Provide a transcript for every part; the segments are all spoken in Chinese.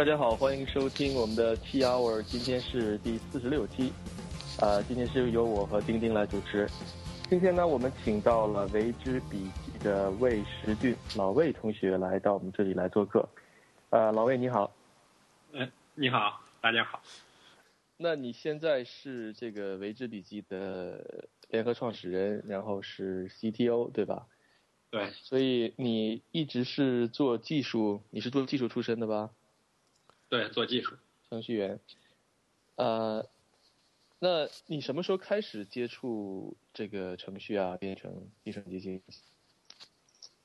大家好，欢迎收听我们的七 hour，今天是第四十六期，啊，今天是由我和丁丁来主持。今天呢，我们请到了为之笔记的魏时俊老魏同学来到我们这里来做客。呃，老魏你好。嗯，你好，大家好。那你现在是这个为之笔记的联合创始人，然后是 CTO 对吧？对。所以你一直是做技术，你是做技术出身的吧？对，做技术程序员。呃，那你什么时候开始接触这个程序啊，编程、计算机系？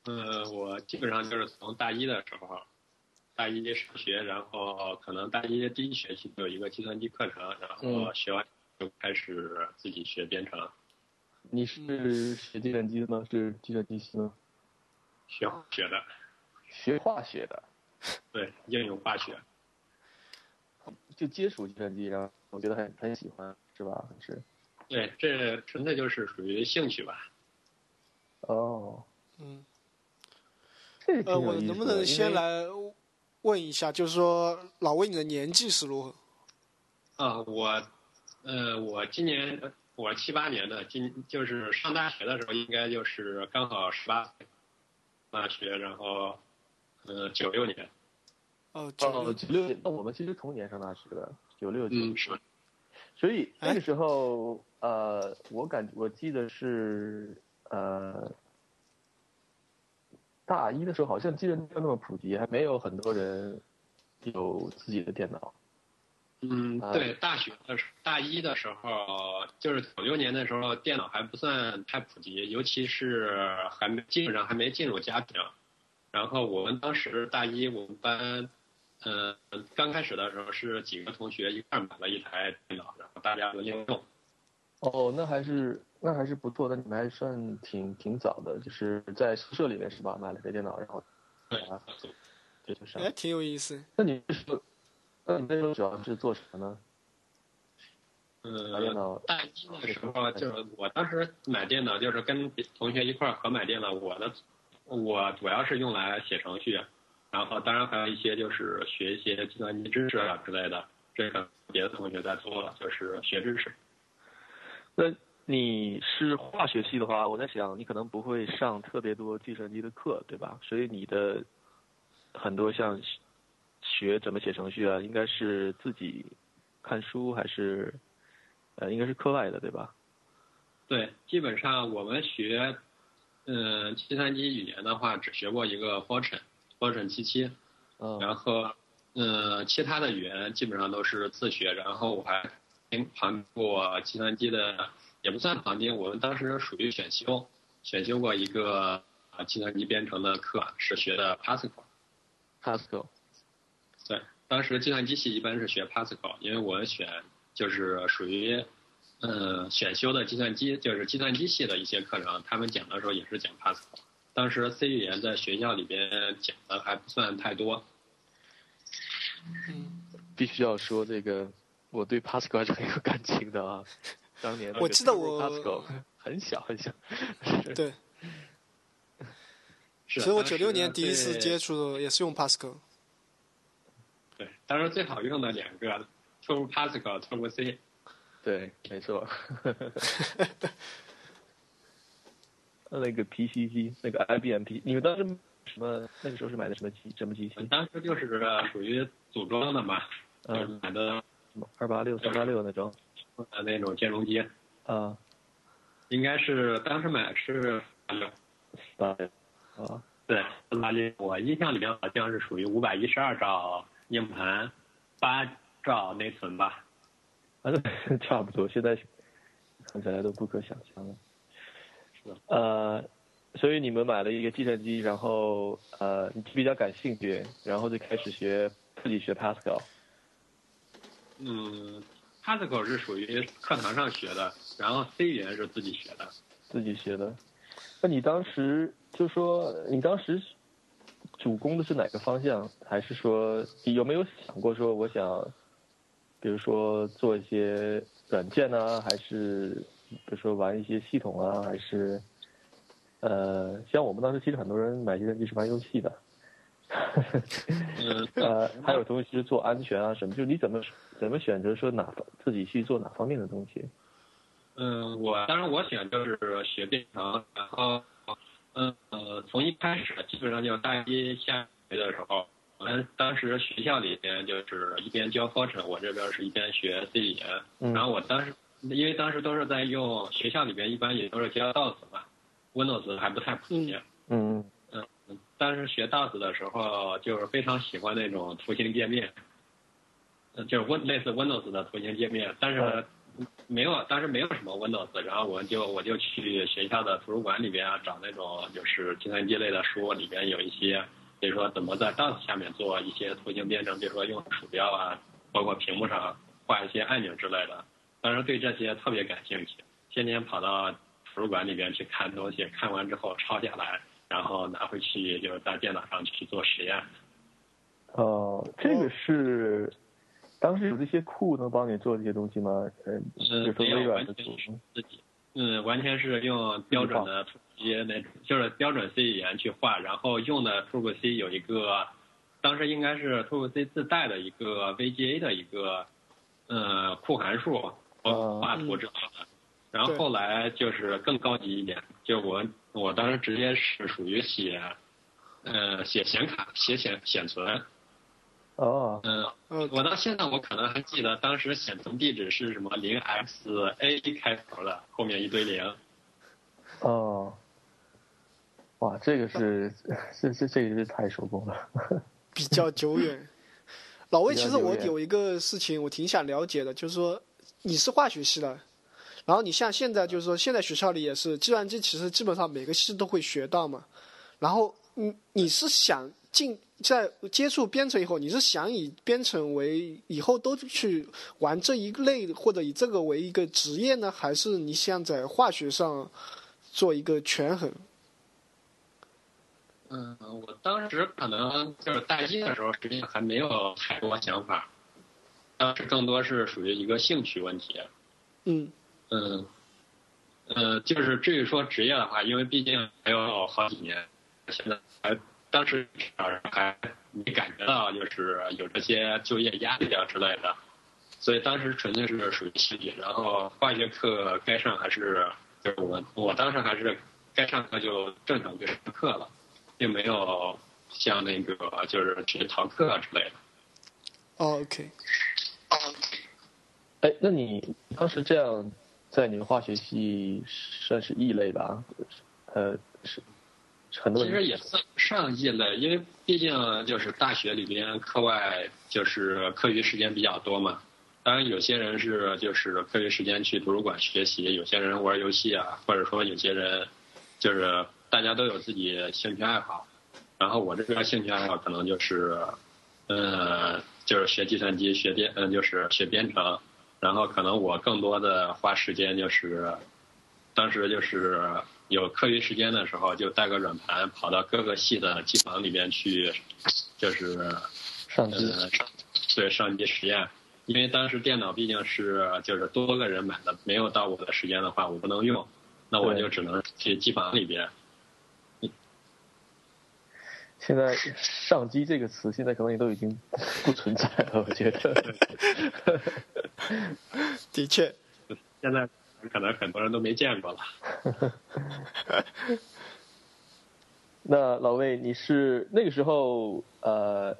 呃，我基本上就是从大一的时候。大一上学，然后可能大一第一学期有一个计算机课程，然后学完就开始自己学编程。你是学计算机的吗？是计算机系吗？学学的。学化学的。对，应用化学。就接触计算机，然后我觉得很很喜欢，是吧？是。对，这纯粹就是属于兴趣吧。哦。嗯。这呃，我能不能先来？问一下，就是说，老魏，你的年纪是如何？啊，我，呃，我今年我七八年的，今就是上大学的时候，应该就是刚好十八，大学，然后，呃，九六年。哦，九六九六，那我们其实同年上大学的，九六年。嗯，是。所以那个时候，呃，我感我记得是，呃。大一的时候好像计算机没有那么普及，还没有很多人有自己的电脑。嗯，对，大学的时大一的时候，就是九六年的时候，电脑还不算太普及，尤其是还没基本上还没进入家庭。然后我们当时大一，我们班，嗯，刚开始的时候是几个同学一块买了一台电脑，然后大家轮流用。哦，那还是。那还是不错的，你们还算挺挺早的，就是在宿舍里面是吧？买了台电脑，然后对啊，对，就是。哎，挺有意思。那你那时候，那你那时候主要是做什么呢？呃，电脑。大一的时候，就是我当时买电脑，就是跟同学一块合买电脑。我的，我主要是用来写程序，然后当然还有一些就是学一些计算机知识啊之类的。这个别的同学在做了，就是学知识。那。你是化学系的话，我在想你可能不会上特别多计算机的课，对吧？所以你的很多像学怎么写程序啊，应该是自己看书还是呃，应该是课外的，对吧？对，基本上我们学嗯计算机语言的话，只学过一个 Fortran，Fortran 七嗯，然后嗯其他的语言基本上都是自学，然后我还旁过计算机的。也不算旁听，我们当时属于选修，选修过一个啊计算机编程的课，是学的 Pascal。Pascal。对，当时计算机系一般是学 Pascal，因为我选就是属于嗯选修的计算机，就是计算机系的一些课程，他们讲的时候也是讲 Pascal。当时 C 语言在学校里边讲的还不算太多。嗯，必须要说这个，我对 Pascal 还是很有感情的啊。当年我记得我很小很小，对，其实我九六年第一次接触的也是用 Pascal。对，当时最好用的两个，Turbo Pascal，Turbo C。对，没错。那个 PC 机那个 IBM P，你们当时什么？那个时候是买的什么机？什么机器？当时就是属于组装的嘛，嗯，买的什么二八六、三八六那种。呃那种兼容机，啊，应该是当时买是八六，啊，对，八六，我印象里面好像是属于五百一十二兆硬盘，八兆内存吧，反正 差不多，现在看起来都不可想象了。呃，所以你们买了一个计算机，然后呃，你比较感兴趣，然后就开始学自己学 Pascal。嗯。Pascal 是属于课堂上学的，然后 C 语言是自己学的。自己学的，那你当时就说你当时主攻的是哪个方向？还是说有没有想过说我想，比如说做一些软件呢？还是比如说玩一些系统啊？还是呃，像我们当时其实很多人买计算机是玩游戏的。嗯呃，还有同学其实做安全啊什么，就是你怎么怎么选择说哪自己去做哪方面的东西？嗯，我当然我选就是学编程，然后嗯呃从一开始基本上就大一下学的时候，我们当时学校里边就是一边教 Fortran，我这边是一边学 C 语言，然后我当时因为当时都是在用学校里边一般也都是教 DOS 嘛，Windows 还不太普及，嗯嗯，当时学 DOS 的时候就是非常喜欢那种图形界面，就是 Win 类似 Windows 的图形界面，但是。没有，当时没有什么 Windows，然后我就我就去学校的图书馆里边啊找那种就是计算机类的书，里边有一些，比如说怎么在 DOS 下面做一些图形编程，比如说用鼠标啊，包括屏幕上画一些按钮之类的。当时对这些特别感兴趣，天天跑到图书馆里边去看东西，看完之后抄下来，然后拿回去就是在电脑上去做实验。哦，这个是。当时有这些库能帮你做这些东西吗？嗯，是没有完全是自己，嗯，完全是用标准的一些那种，就是标准 C 语言去画，然后用的 Turbo C 有一个，当时应该是 Turbo C 自带的一个 VGA 的一个，呃，库函数画图之类的。然后后来就是更高级一点，就我我当时直接是属于写，呃，写显卡，写显显存。哦，嗯，我到现在我可能还记得当时显存地址是什么零 x a 开头的，后面一堆零。哦，哇，这个是这这这个是太手工了。比较久远。老魏，其实我有一个事情我挺想了解的，就是说你是化学系的，然后你像现在就是说现在学校里也是计算机，其实基本上每个系都会学到嘛。然后你你是想进？在接触编程以后，你是想以编程为以后都去玩这一类，或者以这个为一个职业呢？还是你想在化学上做一个权衡？嗯，我当时可能就是大一的时候，实际上还没有太多想法，当时更多是属于一个兴趣问题。嗯嗯呃，就是至于说职业的话，因为毕竟还有好几年，现在还。当时还没感觉到就是有这些就业压力啊之类的，所以当时纯粹是属于兴趣。然后化学课该上还是就是我我当时还是该上课就正常去上课了，并没有像那个就是去逃课啊之类的。OK。哎，那你当时这样在你们化学系算是异类吧？呃，是。其实也算上异类，因为毕竟就是大学里边课外就是课余时间比较多嘛。当然有些人是就是课余时间去图书馆学习，有些人玩游戏啊，或者说有些人就是大家都有自己兴趣爱好。然后我这边兴趣爱好可能就是，呃，就是学计算机、学编，嗯，就是学编程。然后可能我更多的花时间就是，当时就是。有课余时间的时候，就带个软盘跑到各个系的机房里面去，就是上机，对上机实验。因为当时电脑毕竟是就是多个人买的，没有到我的时间的话，我不能用，那我就只能去机房里边。现在“上机”这个词，现在可能也都已经不存在了，我觉得。的确，现在。可能很多人都没见过了。那老魏，你是那个时候呃，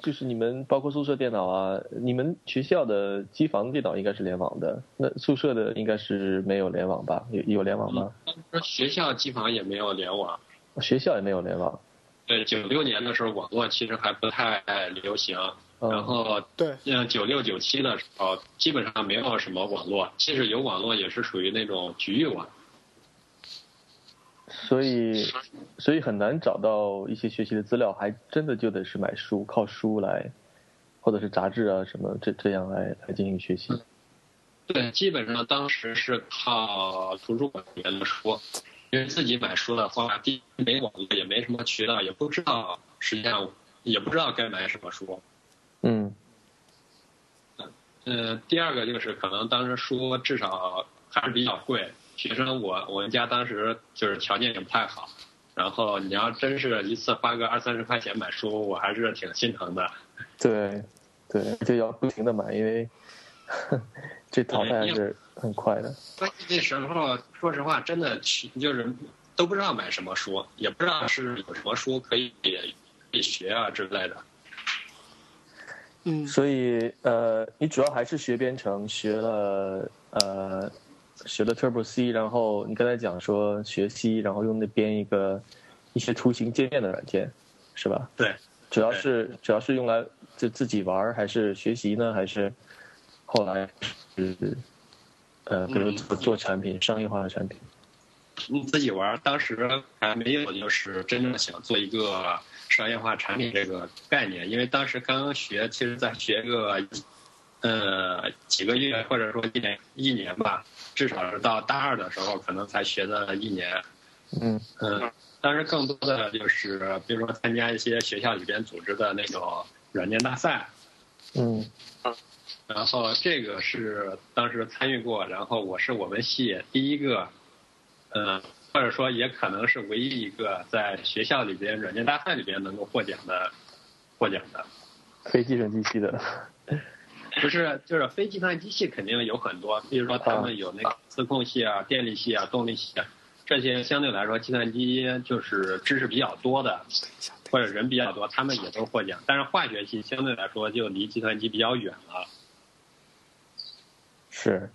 就是你们包括宿舍电脑啊，你们学校的机房电脑应该是联网的，那宿舍的应该是没有联网吧？有有联网吗？学校机房也没有联网，学校也没有联网。对，九六年的时候网络其实还不太流行。然后对，像九六九七的时候，基本上没有什么网络，即使有网络，也是属于那种局域网。所以，所以很难找到一些学习的资料，还真的就得是买书，靠书来，或者是杂志啊什么这这样来来进行学习。对，基本上当时是靠图书馆里面的书，因为自己买书的话，第一没网络，也没什么渠道，也不知道实际上也不知道该买什么书。嗯，呃，第二个就是可能当时书至少还是比较贵，学生我我们家当时就是条件也不太好，然后你要真是一次花个二三十块钱买书，我还是挺心疼的。对，对，就要不停的买，因为这淘汰是很快的。关键那时候，说实话，真的就是都不知道买什么书，也不知道是有什么书可以可以学啊之类的。嗯，所以呃，你主要还是学编程，学了呃。学了 Turbo C，然后你刚才讲说学 C，然后用那编一个一些图形界面的软件，是吧？对，主要是主要是用来就自己玩还是学习呢？还是后来是呃，比如做做产品，商业化的产品？你自己玩，当时还没有就是真正想做一个商业化产品这个概念，因为当时刚刚学，其实在学个呃几个月或者说一年一年吧。至少是到大二的时候，可能才学的一年。嗯嗯，当时更多的就是，比如说参加一些学校里边组织的那种软件大赛。嗯然后这个是当时参与过，然后我是我们系第一个，嗯，或者说也可能是唯一一个在学校里边软件大赛里边能够获奖的，获奖的。非计算机系的。不是，就是非计算机系肯定有很多，比如说他们有那个自控系啊、电力系啊、动力系啊，这些相对来说计算机就是知识比较多的，或者人比较多，他们也都获奖。但是化学系相对来说就离计算机比较远了。是，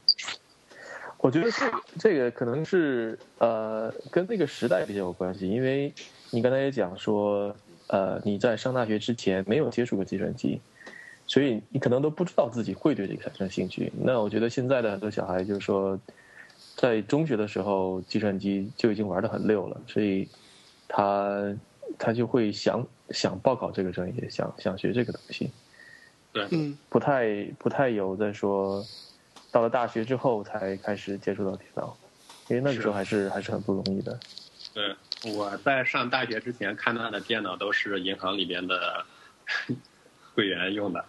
我觉得这这个可能是呃跟那个时代比较有关系，因为你刚才也讲说，呃你在上大学之前没有接触过计算机。所以你可能都不知道自己会对这个产生兴趣。那我觉得现在的很多小孩就是说，在中学的时候计算机就已经玩的很溜了，所以他他就会想想报考这个专业，想想学这个东西。对，嗯，不太不太有在说，到了大学之后才开始接触到电脑，因为那个时候还是还是很不容易的。对，我在上大学之前看到的电脑都是银行里边的 会员用的。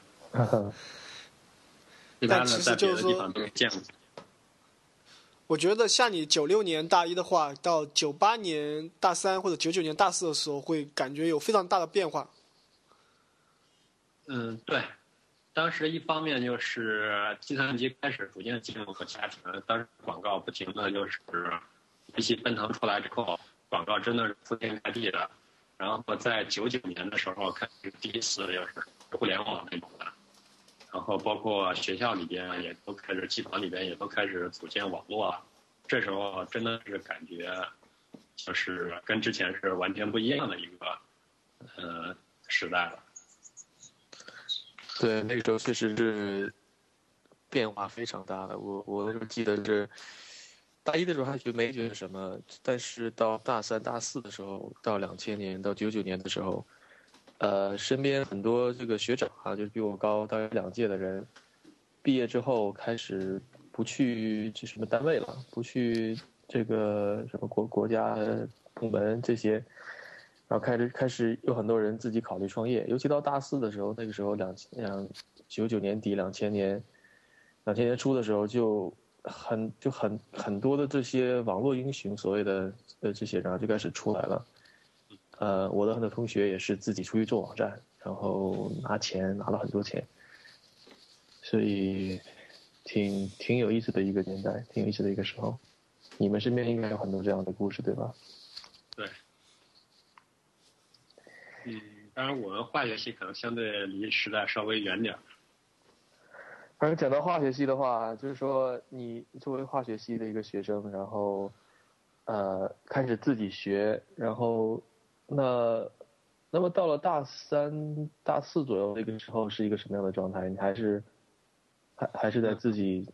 但其实就是说，我觉得像你九六年大一的话，到九八年大三或者九九年大四的时候，会感觉有非常大的变化。嗯，对，当时一方面就是计算机开始逐渐进入和家庭，当时广告不停的就是游戏奔腾出来之后，广告真的是铺天盖地的。然后在九九年的时候，开始第一次就是互联网那种的。然后包括学校里边也都开始，机房里边也都开始组建网络，这时候真的是感觉，就是跟之前是完全不一样的一个，呃，时代了。对，那个时候确实是变化非常大的。我我那时候记得是大一的时候还觉没觉得什么，但是到大三、大四的时候，到两千年到九九年的时候。呃，身边很多这个学长啊，就是比我高大约两届的人，毕业之后开始不去这什么单位了，不去这个什么国国家部门这些，然后开始开始有很多人自己考虑创业，尤其到大四的时候，那个时候两两九九年底两千年，两千年初的时候就很就很很多的这些网络英雄所谓的呃这些然后就开始出来了。呃，我的很多同学也是自己出去做网站，然后拿钱拿了很多钱，所以挺挺有意思的一个年代，挺有意思的一个时候。你们身边应该有很多这样的故事，对吧？对。嗯，当然我们化学系可能相对离时代稍微远点儿。反正讲到化学系的话，就是说你作为化学系的一个学生，然后呃开始自己学，然后。那，那么到了大三、大四左右那个时候是一个什么样的状态？你还是，还还是在自己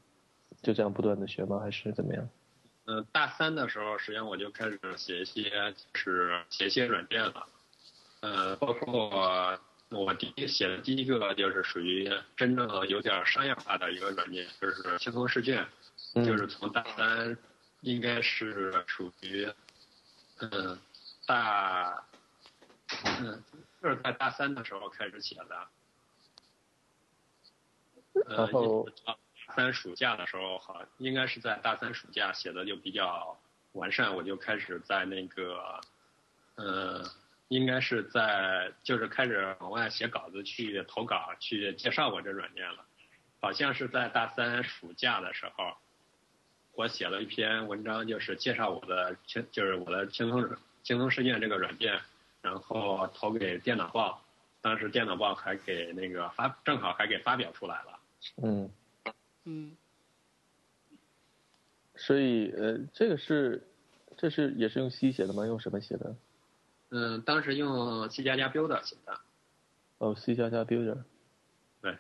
就这样不断的学吗？还是怎么样？嗯，大三的时候，实际上我就开始写一些就是写一些软件了。呃，包括我第一写的第一个就是属于真正有点商业化的一个软件，就是轻松试卷，就是从大三应该是属于嗯。大，嗯，就是在大三的时候开始写的，然后大三暑假的时候，好，应该是在大三暑假写的就比较完善，我就开始在那个，嗯，应该是在就是开始往外写稿子去投稿去介绍过这软件了，好像是在大三暑假的时候，我写了一篇文章，就是介绍我的轻就是我的轻松轻松事件这个软件，然后投给电脑报，当时电脑报还给那个发正好还给发表出来了。嗯嗯，所以呃，这个是这是也是用 C 写的吗？用什么写的？嗯，当时用 C 加加 Builder 写的。哦，C 加加 Builder。对。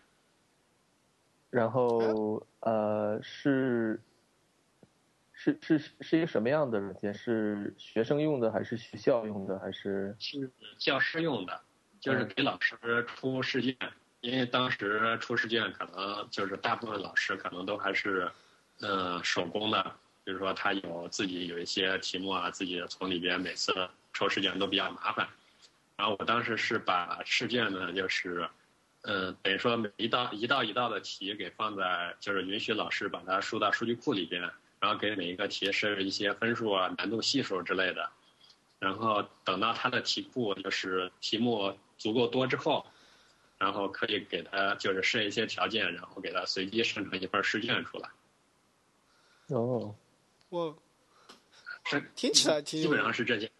然后呃，是是是是一个什么样的软件？是学生用的，还是学校用的，还是？是教师用的，就是给老师出试卷。因为当时出试卷，可能就是大部分老师可能都还是，呃，手工的，比如说他有自己有一些题目啊，自己从里边每次。抽试卷都比较麻烦，然后我当时是把试卷呢，就是，嗯，等于说每一道一道一道的题给放在，就是允许老师把它输到数据库里边，然后给每一个题设置一些分数啊、难度系数之类的，然后等到它的题库就是题目足够多之后，然后可以给它就是设一些条件，然后给它随机生成一份试卷出来。哦，我，是听起来挺基本上是这些。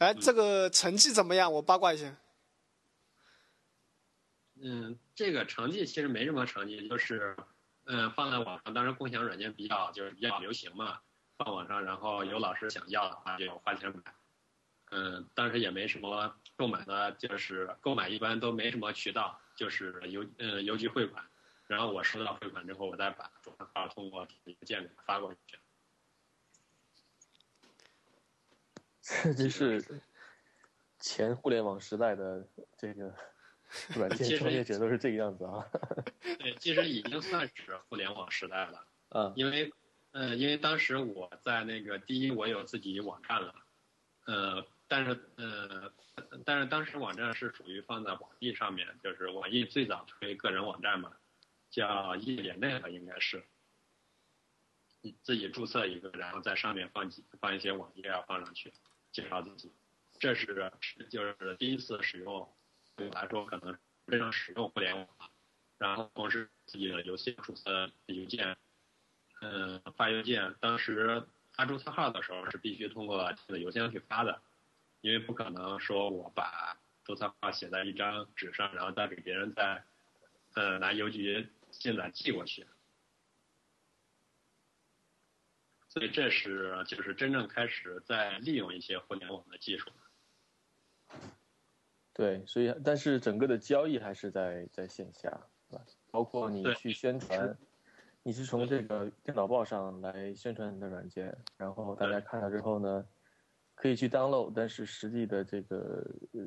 哎，这个成绩怎么样？我八卦一下。嗯，这个成绩其实没什么成绩，就是，嗯，放在网上，当时共享软件比较就是比较流行嘛，放网上，然后有老师想要的话就花钱买。嗯，当时也没什么购买的，就是购买一般都没什么渠道，就是邮嗯邮局汇款，然后我收到汇款之后，我再把主账号通过邮件给发过去。这 就是前互联网时代的这个 软件创业者都是这个样子啊。对，其实已经算是互联网时代了。嗯，因为，呃，因为当时我在那个第一，我有自己网站了，呃，但是，呃，但是当时网站是属于放在网易上面，就是网易最早推个人网站嘛，叫一点 net 应该是。你自己注册一个，然后在上面放几放一些网页啊，放上去。介绍自己，这是就是第一次使用，对我来说可能非常使用互联网。然后同时自己的邮件注册邮件，嗯，发邮件，当时发注册号的时候是必须通过的邮箱去发的，因为不可能说我把注册号写在一张纸上，然后再给别人再，呃，拿邮局信来寄过去。所以这是就是真正开始在利用一些互联网的技术。对，所以但是整个的交易还是在在线下，对吧？包括你去宣传，你是从这个电脑报上来宣传你的软件，然后大家看了之后呢，可以去 download，但是实际的这个呃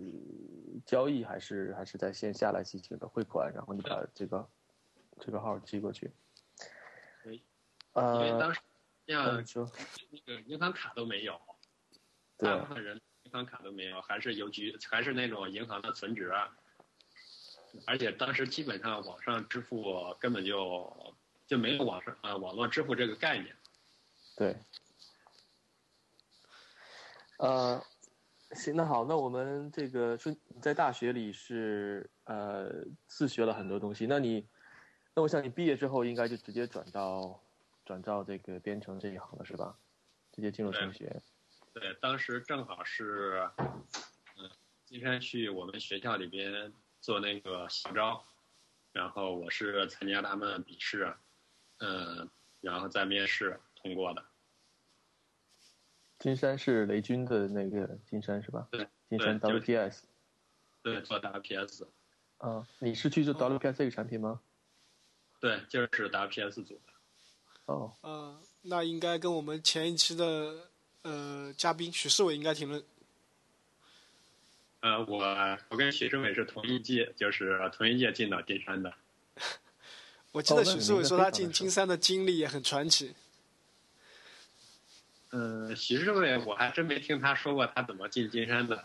交易还是还是在线下来进行的汇款，然后你把这个这个号寄过去。因为当时。像那个银行卡都没有，大部分人银行卡都没有，还是邮局，还是那种银行的存折，而且当时基本上网上支付根本就就没有网上啊网络支付这个概念。对。呃，行，那好，那我们这个说在大学里是呃自学了很多东西，那你，那我想你毕业之后应该就直接转到。转到这个编程这一行了是吧？直接进入程序员。对，当时正好是，嗯，金山去我们学校里边做那个校招，然后我是参加他们笔试，嗯，然后在面试通过的。金山是雷军的那个金山是吧？对，金山 WPS。对，做 WPS。啊，你是去做 WPS 这个产品吗？对，就是 WPS 组的。哦，嗯，那应该跟我们前一期的呃嘉宾许世伟应该评论。呃，我我跟许世伟是同一届，就是同一届进到金山的。我记得许世伟说他进金山的经历也很传奇。嗯，许世伟我还真没听他说过他怎么进金山的。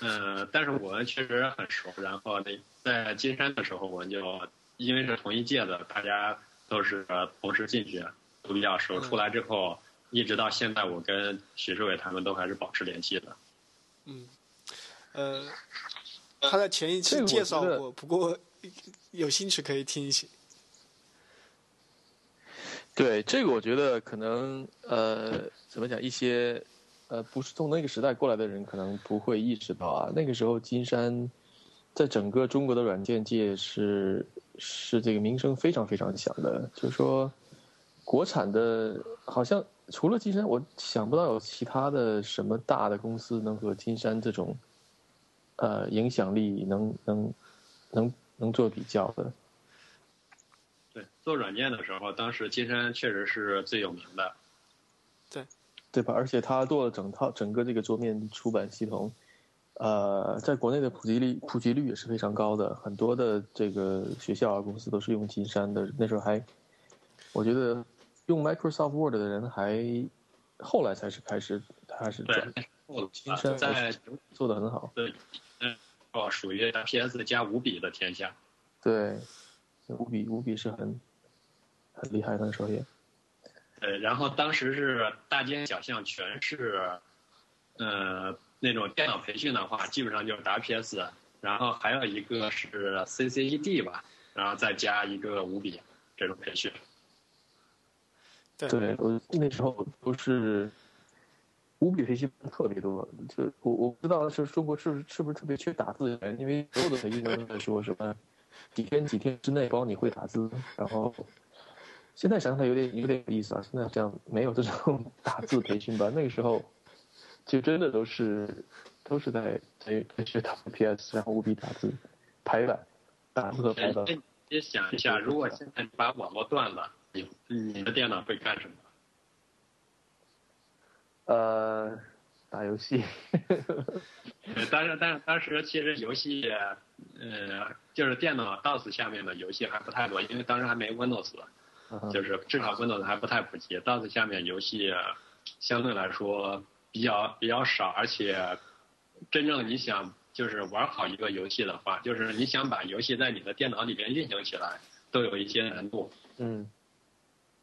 嗯，但是我们确实很熟，然后那在金山的时候，我们就因为是同一届的，大家。都是同时进去，都比较熟。出来之后，一直到现在，我跟许志伟他们都还是保持联系的。嗯，呃，他在前一期介绍过，不过有兴趣可以听一些。对这个，我觉得可能呃，怎么讲？一些呃，不是从那个时代过来的人，可能不会意识到啊。那个时候，金山在整个中国的软件界是是这个名声非常非常响的。就是说，国产的，好像除了金山，我想不到有其他的什么大的公司能和金山这种呃影响力能能能能做比较的。对，做软件的时候，当时金山确实是最有名的。对，对吧？而且他做了整套整个这个桌面出版系统，呃，在国内的普及率普及率也是非常高的，很多的这个学校啊公司都是用金山的。那时候还，我觉得用 Microsoft Word 的人还后来才是开始开始转。金山在做的很好。对，嗯，哦，属于 PS 加五笔的天下。对。五笔五笔是很很厉害的首页。呃，然后当时是大街小巷全是，呃，那种电脑培训的话，基本上就是 WPS，然后还有一个是 CCED 吧，然后再加一个五笔这种培训。对，我那时候都是五笔培训特别多，就我我不知道是中国是不是是不是特别缺打字员，因为所有的培训都在说什么。几天几天之内包你会打字，然后现在想想有点有点有意思啊。现在这样没有这种 打字培训班，那个时候就真的都是都是在在在学打 PS，然后务必打字排版打字和排版。你想一下，如果现在你把网络断了，你你的电脑会干什么？呃。打游戏，但是，但是当时其实游戏，呃，就是电脑 DOS 下面的游戏还不太多，因为当时还没 Windows，就是至少 Windows 还不太普及，DOS 下面游戏相对来说比较比较少，而且真正你想就是玩好一个游戏的话，就是你想把游戏在你的电脑里边运行起来，都有一些难度。嗯，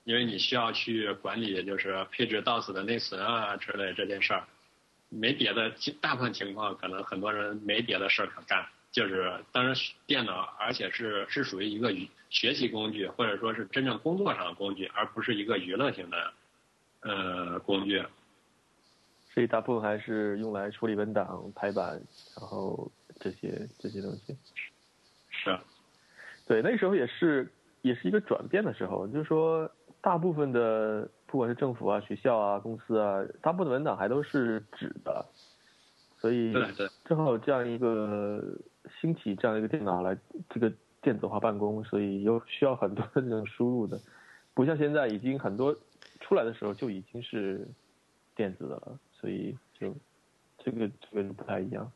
因为你需要去管理，就是配置 DOS 的内存啊之类这件事儿。没别的，大部分情况可能很多人没别的事儿可干，就是当然电脑，而且是是属于一个学习工具，或者说是真正工作上的工具，而不是一个娱乐性的呃工具。所以大部分还是用来处理文档、排版，然后这些这些东西。是。对，那时候也是也是一个转变的时候，就是说大部分的。不管是政府啊、学校啊、公司啊，大部分的文档还都是纸的，所以正好有这样一个兴起这样一个电脑来这个电子化办公，所以有需要很多的这种输入的，不像现在已经很多出来的时候就已经是电子的了，所以就这个这个就不太一样。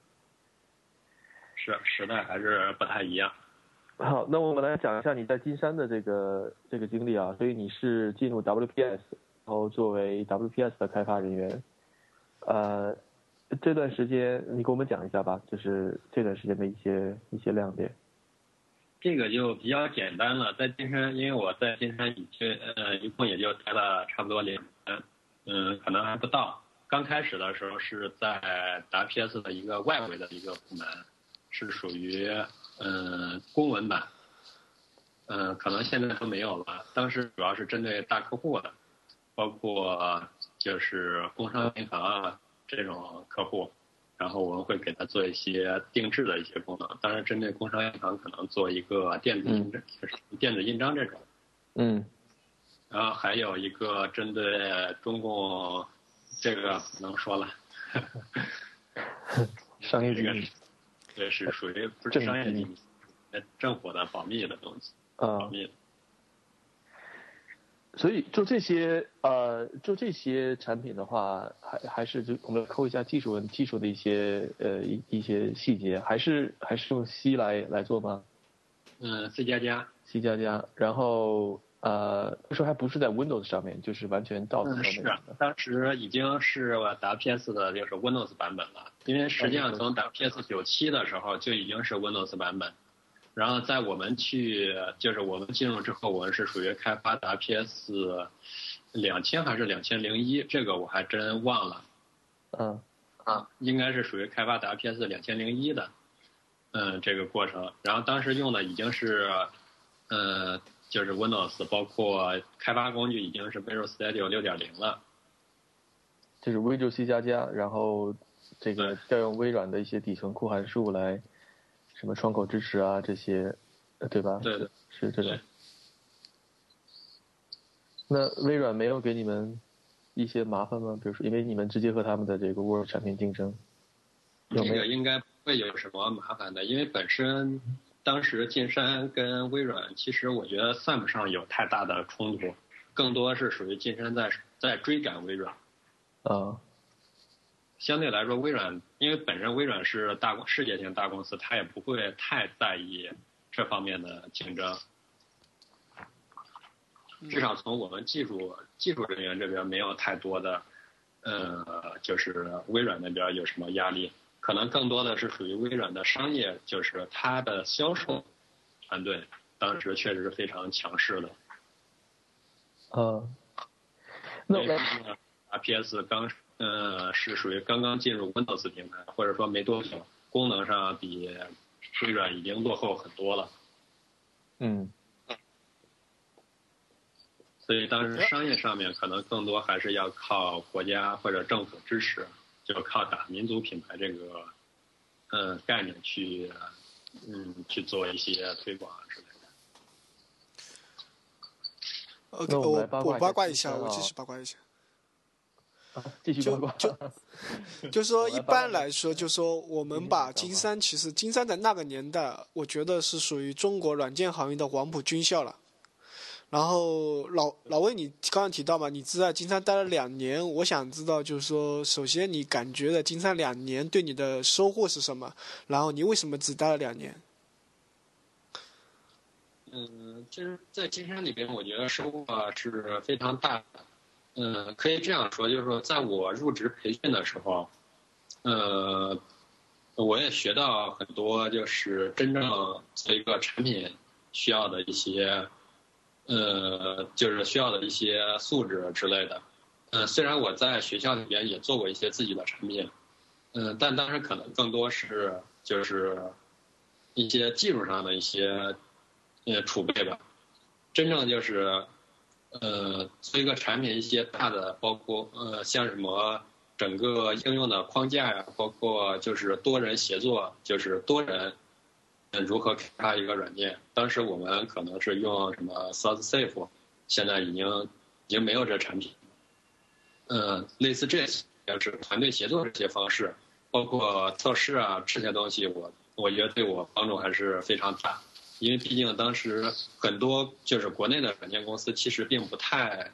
是时代还是不太一样。好，那我们来讲一下你在金山的这个这个经历啊，所以你是进入 WPS。然后作为 WPS 的开发人员，呃，这段时间你给我们讲一下吧，就是这段时间的一些一些亮点。这个就比较简单了，在金山，因为我在金山已经呃一共也就待了差不多两年，嗯，可能还不到。刚开始的时候是在 WPS 的一个外围的一个部门，是属于嗯公文版，嗯，可能现在都没有了。当时主要是针对大客户的。包括就是工商银行啊这种客户，然后我们会给他做一些定制的一些功能。当然，针对工商银行可能做一个电子印章，就是电子印章这种。嗯。然后还有一个针对中共，这个不能说了。商业机密。这，是属于不是商业机密，政府的保密的东西。保密。所以就这些呃，就这些产品的话，还还是就我们抠一下技术技术的一些呃一一些细节，还是还是用 C 来来做吗？嗯，C 加加，C 加加。然后呃，那时候还不是在 Windows 上面，就是完全到当时已经是 WPS 的就是 Windows 版本了，因为实际上从 WPS 九七的时候就已经是 Windows 版本。然后在我们去，就是我们进入之后，我们是属于开发 WPS 两千还是两千零一？这个我还真忘了。嗯，啊，应该是属于开发 WPS 两千零一的，嗯，这个过程。然后当时用的已经是，呃，就是 Windows，包括开发工具已经是 Visual Studio 六点零了。就是 Visual C 加加，然后这个调用微软的一些底层库函数来，什么窗口支持啊这些，对吧？对的，是这个。那微软没有给你们一些麻烦吗？比如说，因为你们直接和他们的这个 Word 产品竞争，这个应该不会有什么麻烦的，因为本身当时金山跟微软其实我觉得算不上有太大的冲突，更多是属于金山在在追赶微软。啊，相对来说，微软因为本身微软是大公世界性大公司，它也不会太在意这方面的竞争。至少从我们技术技术人员这边没有太多的，呃，就是微软那边有什么压力，可能更多的是属于微软的商业，就是它的销售团队当时确实是非常强势的。呃，那我 RPS 刚呃是属于刚刚进入 Windows 平台，或者说没多久，功能上比微软已经落后很多了。嗯。所以当时商业上面可能更多还是要靠国家或者政府支持，就靠打民族品牌这个，呃概念去，嗯去做一些推广之类的。OK，我我八卦一下，我继续八卦一下。继续八卦。就就 就说一般来说，就说我们把金山，其实金山在那个年代，我觉得是属于中国软件行业的黄埔军校了。然后老老魏，你刚刚提到嘛，你是在金山待了两年，我想知道，就是说，首先你感觉的金山两年对你的收获是什么？然后你为什么只待了两年？嗯，其实，在金山里边，我觉得收获是非常大的。嗯，可以这样说，就是说，在我入职培训的时候，呃，我也学到很多，就是真正做一个产品需要的一些。呃，就是需要的一些素质之类的。嗯，虽然我在学校里边也做过一些自己的产品，嗯，但当时可能更多是就是一些技术上的一些呃储备吧。真正就是呃做一个产品，一些大的，包括呃像什么整个应用的框架呀，包括就是多人协作，就是多人。如何开发一个软件？当时我们可能是用什么 SourceSafe，现在已经已经没有这产品。嗯，类似这些是团队协作这些方式，包括测试啊这些东西，我我觉得对我帮助还是非常大。因为毕竟当时很多就是国内的软件公司其实并不太，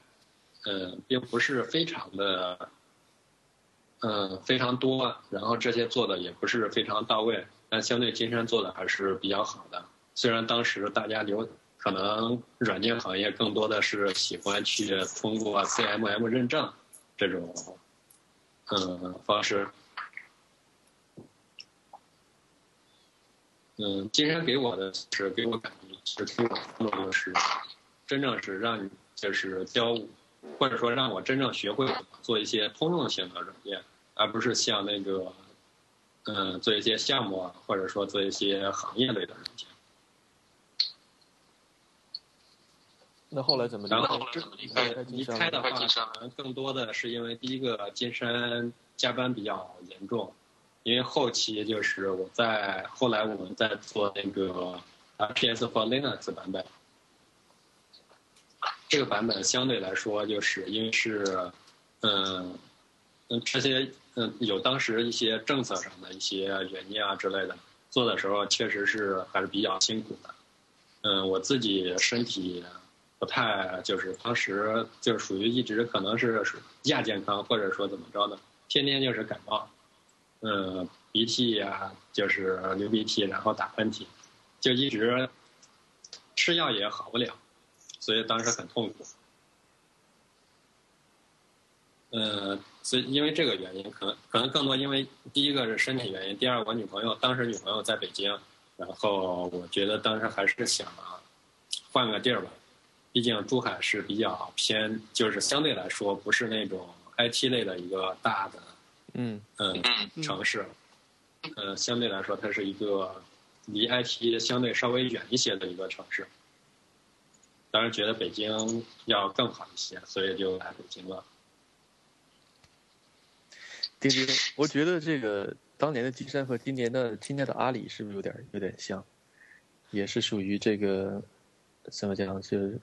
嗯，并不是非常的，嗯，非常多，然后这些做的也不是非常到位。但相对金山做的还是比较好的，虽然当时大家留可能软件行业更多的是喜欢去通过 CMM 认证这种嗯方式，嗯，金山给我的是给我感觉是给我帮助是真正是让你就是教或者说让我真正学会做一些通用性的软件，而不是像那个。嗯，做一些项目啊，或者说做一些行业类的软件。那后来怎么？然后离开离开的话，可能更多的是因为第一个金山加班比较严重，因为后期就是我在后来我们在做那个 PS for Linux 版本，这个版本相对来说就是因为是嗯嗯这些。嗯，有当时一些政策上的一些原因啊之类的，做的时候确实是还是比较辛苦的。嗯，我自己身体不太，就是当时就是属于一直可能是亚健康，或者说怎么着的，天天就是感冒，嗯，鼻涕呀，就是流鼻涕，然后打喷嚏，就一直吃药也好不了，所以当时很痛苦。嗯，所以因为这个原因，可能可能更多因为第一个是身体原因，第二我女朋友当时女朋友在北京，然后我觉得当时还是想换个地儿吧，毕竟珠海是比较偏，就是相对来说不是那种 IT 类的一个大的嗯嗯城市，呃，相对来说它是一个离 IT 相对稍微远一些的一个城市。当然觉得北京要更好一些，所以就来北京了。丁丁，我觉得这个当年的金山和今年的今天的阿里是不是有点有点像？也是属于这个怎么讲，就是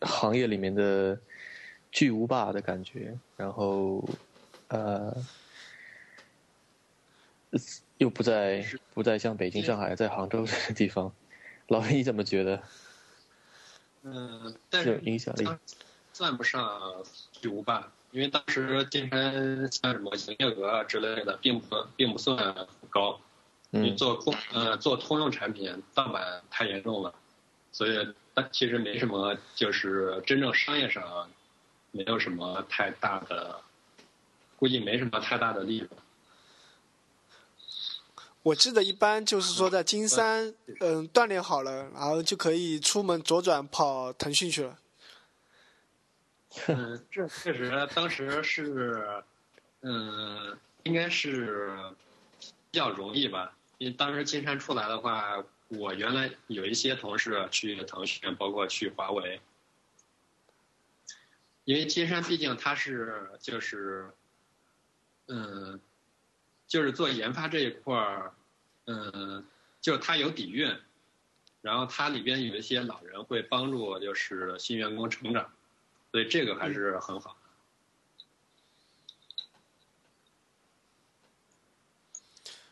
行业里面的巨无霸的感觉。然后呃，又不在不在像北京、上海，在杭州这个地方。老魏，你怎么觉得？嗯，但是影响力算不上巨无霸，因为当时金山像什么营业额啊之类的，并不并不算高。你做空呃做通用产品，盗版太严重了，所以它其实没什么，就是真正商业上没有什么太大的，估计没什么太大的利润。我记得一般就是说在金山，嗯，锻炼好了，然后就可以出门左转跑腾讯去了。嗯，这确实当时是，嗯，应该是比较容易吧。因为当时金山出来的话，我原来有一些同事去腾讯，包括去华为。因为金山毕竟它是就是，嗯。就是做研发这一块儿，嗯，就它有底蕴，然后它里边有一些老人会帮助，就是新员工成长，所以这个还是很好。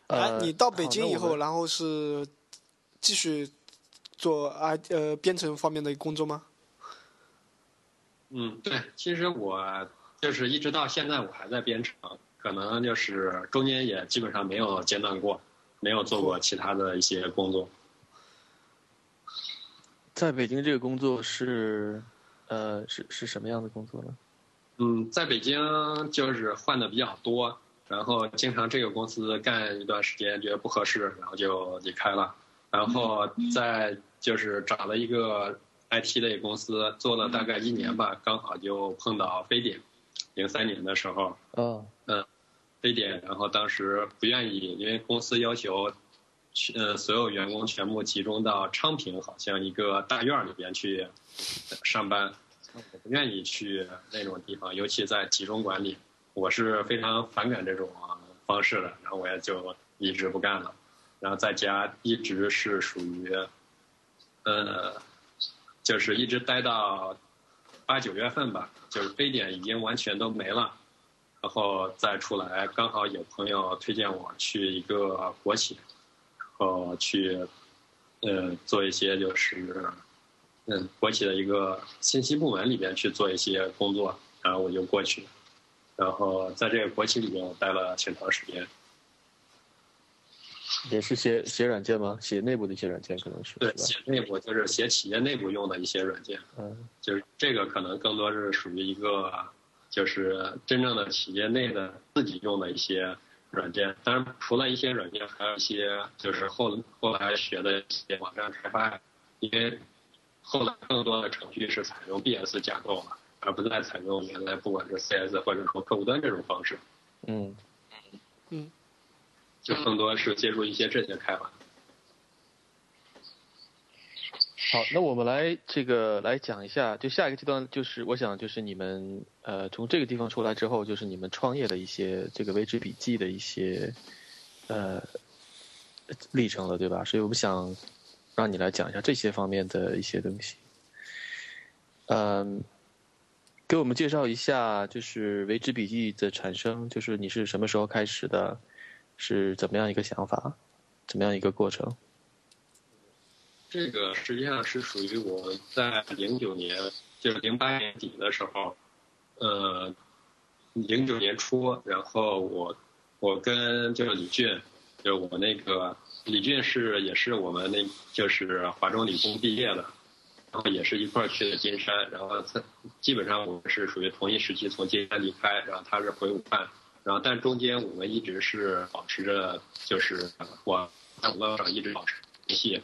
哎，你到北京以后，然后是继续做啊呃编程方面的工作吗？嗯，对，其实我就是一直到现在，我还在编程。可能就是中间也基本上没有间断过，没有做过其他的一些工作。在北京这个工作是，呃，是是什么样的工作呢？嗯，在北京就是换的比较多，然后经常这个公司干一段时间觉得不合适，然后就离开了，然后再就是找了一个 IT 类公司，做了大概一年吧，刚好就碰到非典，零三年的时候。嗯嗯。非典，然后当时不愿意，因为公司要求，呃，所有员工全部集中到昌平，好像一个大院里边去上班。我不愿意去那种地方，尤其在集中管理，我是非常反感这种方式的。然后我也就一直不干了，然后在家一直是属于，呃，就是一直待到八九月份吧，就是非典已经完全都没了。然后再出来，刚好有朋友推荐我去一个国企，然后去，呃，做一些就是，嗯，国企的一个信息部门里边去做一些工作，然后我就过去，然后在这个国企里面我待了挺长时间。也是写写软件吗？写内部的一些软件可能是。对，写内部就是写企业内部用的一些软件。嗯。就是这个可能更多是属于一个。就是真正的企业内的自己用的一些软件，当然除了一些软件，还有一些就是后后来学的一些网站开发，因为后来更多的程序是采用 BS 架构了，而不再采用原来不管是 CS 或者说客户端这种方式。嗯嗯，就更多是接触一些这些开发。好，那我们来这个来讲一下，就下一个阶段就是我想就是你们呃从这个地方出来之后，就是你们创业的一些这个为之笔记的一些呃历程了，对吧？所以我们想让你来讲一下这些方面的一些东西。嗯，给我们介绍一下就是为之笔记的产生，就是你是什么时候开始的，是怎么样一个想法，怎么样一个过程？这个实际上是属于我在零九年，就是零八年底的时候，呃，零九年初，然后我我跟就是李俊，就我那个李俊是也是我们那就是华中理工毕业的，然后也是一块去的金山，然后他基本上我们是属于同一时期从金山离开，然后他是回武汉，然后但中间我们一直是保持着就是我在网络上一直保持联系。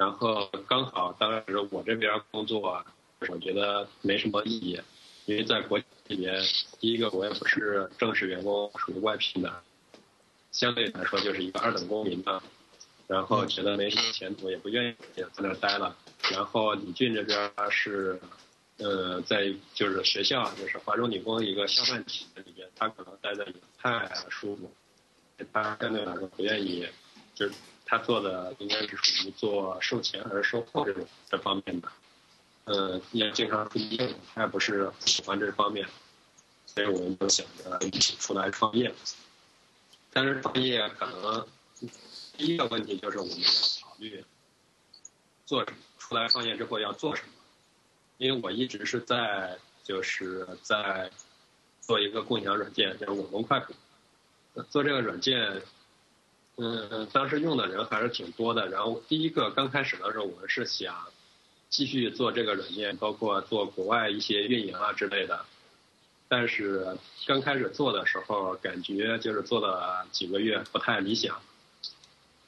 然后刚好当时我这边工作，我觉得没什么意义，因为在国企里面，第一个我也不是正式员工，属于外聘的，相对来说就是一个二等公民吧。然后觉得没什么前途，也不愿意在那儿待了。然后李俊这边是，呃，在就是学校，就是华中理工一个校办体系里边，他可能待的也太舒服。他相对来说不愿意，就是他做的应该是属于做售前还是售后这种这方面的。呃，也经常出业，他也不是喜欢这方面，所以我们就想着一起出来创业。但是创业可能。第一个问题就是我们要考虑做出来创业之后要做什么，因为我一直是在就是在做一个共享软件，叫网龙快谱。做这个软件，嗯，当时用的人还是挺多的。然后第一个刚开始的时候，我们是想继续做这个软件，包括做国外一些运营啊之类的。但是刚开始做的时候，感觉就是做了几个月不太理想。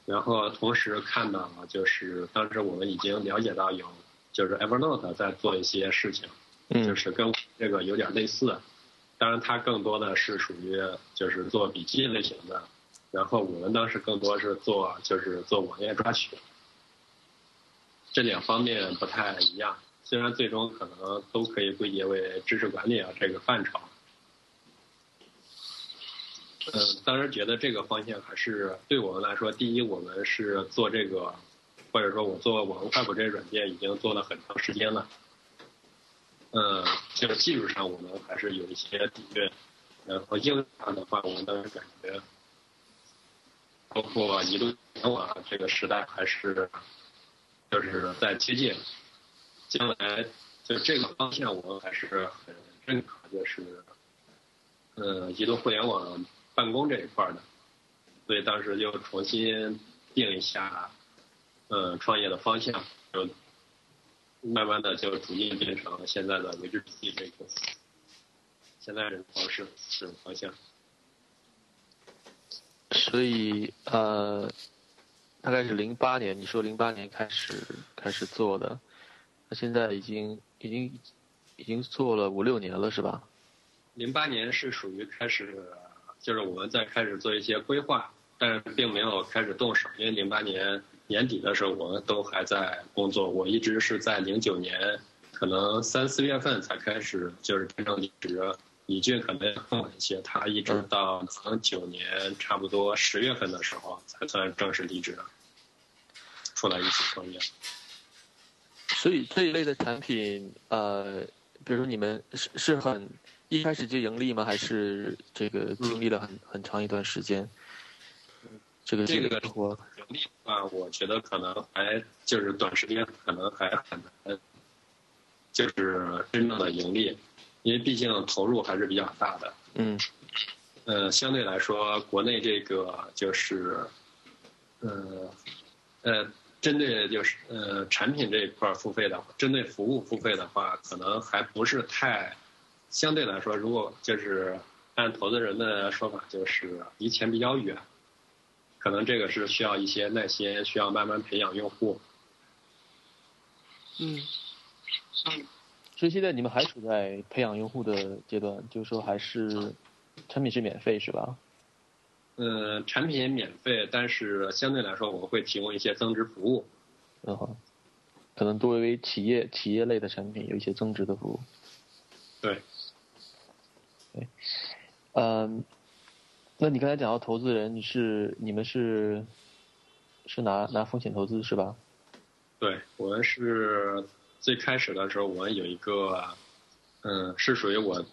然后同时看到，就是当时我们已经了解到有，就是 Evernote 在做一些事情，就是跟这个有点类似，当然它更多的是属于就是做笔记类型的，然后我们当时更多是做就是做网页抓取，这两方面不太一样，虽然最终可能都可以归结为知识管理啊这个范畴。嗯，当时觉得这个方向还是对我们来说，第一，我们是做这个，或者说我做网络快谱这软件已经做了很长时间了。嗯，就是技术上我们还是有一些底蕴，然后应用上的话，我们当时感觉，包括移动互联网这个时代还是，就是在接近，将来就这个方向我还是很认可，就是，呃，移动互联网。办公这一块的，所以当时就重新定一下，呃，创业的方向，就慢慢的就逐渐变成现在的维智笔记这个现在这种方式这种方向。所以呃，大概是零八年，你说零八年开始开始做的，那现在已经已经已经做了五六年了，是吧？零八年是属于开始。就是我们在开始做一些规划，但是并没有开始动手，因为零八年年底的时候我们都还在工作。我一直是在零九年，可能三四月份才开始就是真正离职。李俊可能更晚一些，他一直到可能九年差不多十月份的时候才算正式离职，出来一起创业。所以这一类的产品，呃，比如说你们是是很。一开始就盈利吗？还是这个经历了很很长一段时间？这个这个盈利的话，我觉得可能还就是短时间可能还很难，就是真正的盈利，因为毕竟投入还是比较大的。嗯。呃，相对来说，国内这个就是，呃，呃，针对就是呃产品这一块付费的，针对服务付费的话，可能还不是太。相对来说，如果就是按投资人的说法，就是离钱比较远，可能这个是需要一些耐心，需要慢慢培养用户。嗯，所以现在你们还处在培养用户的阶段，就是说还是产品是免费是吧？嗯，产品免费，但是相对来说，我们会提供一些增值服务。嗯好，可能多为企业企业类的产品有一些增值的服务。对。对，嗯，那你刚才讲到投资人，你是你们是是拿拿风险投资是吧？对，我们是最开始的时候，我们有一个，嗯，是属于我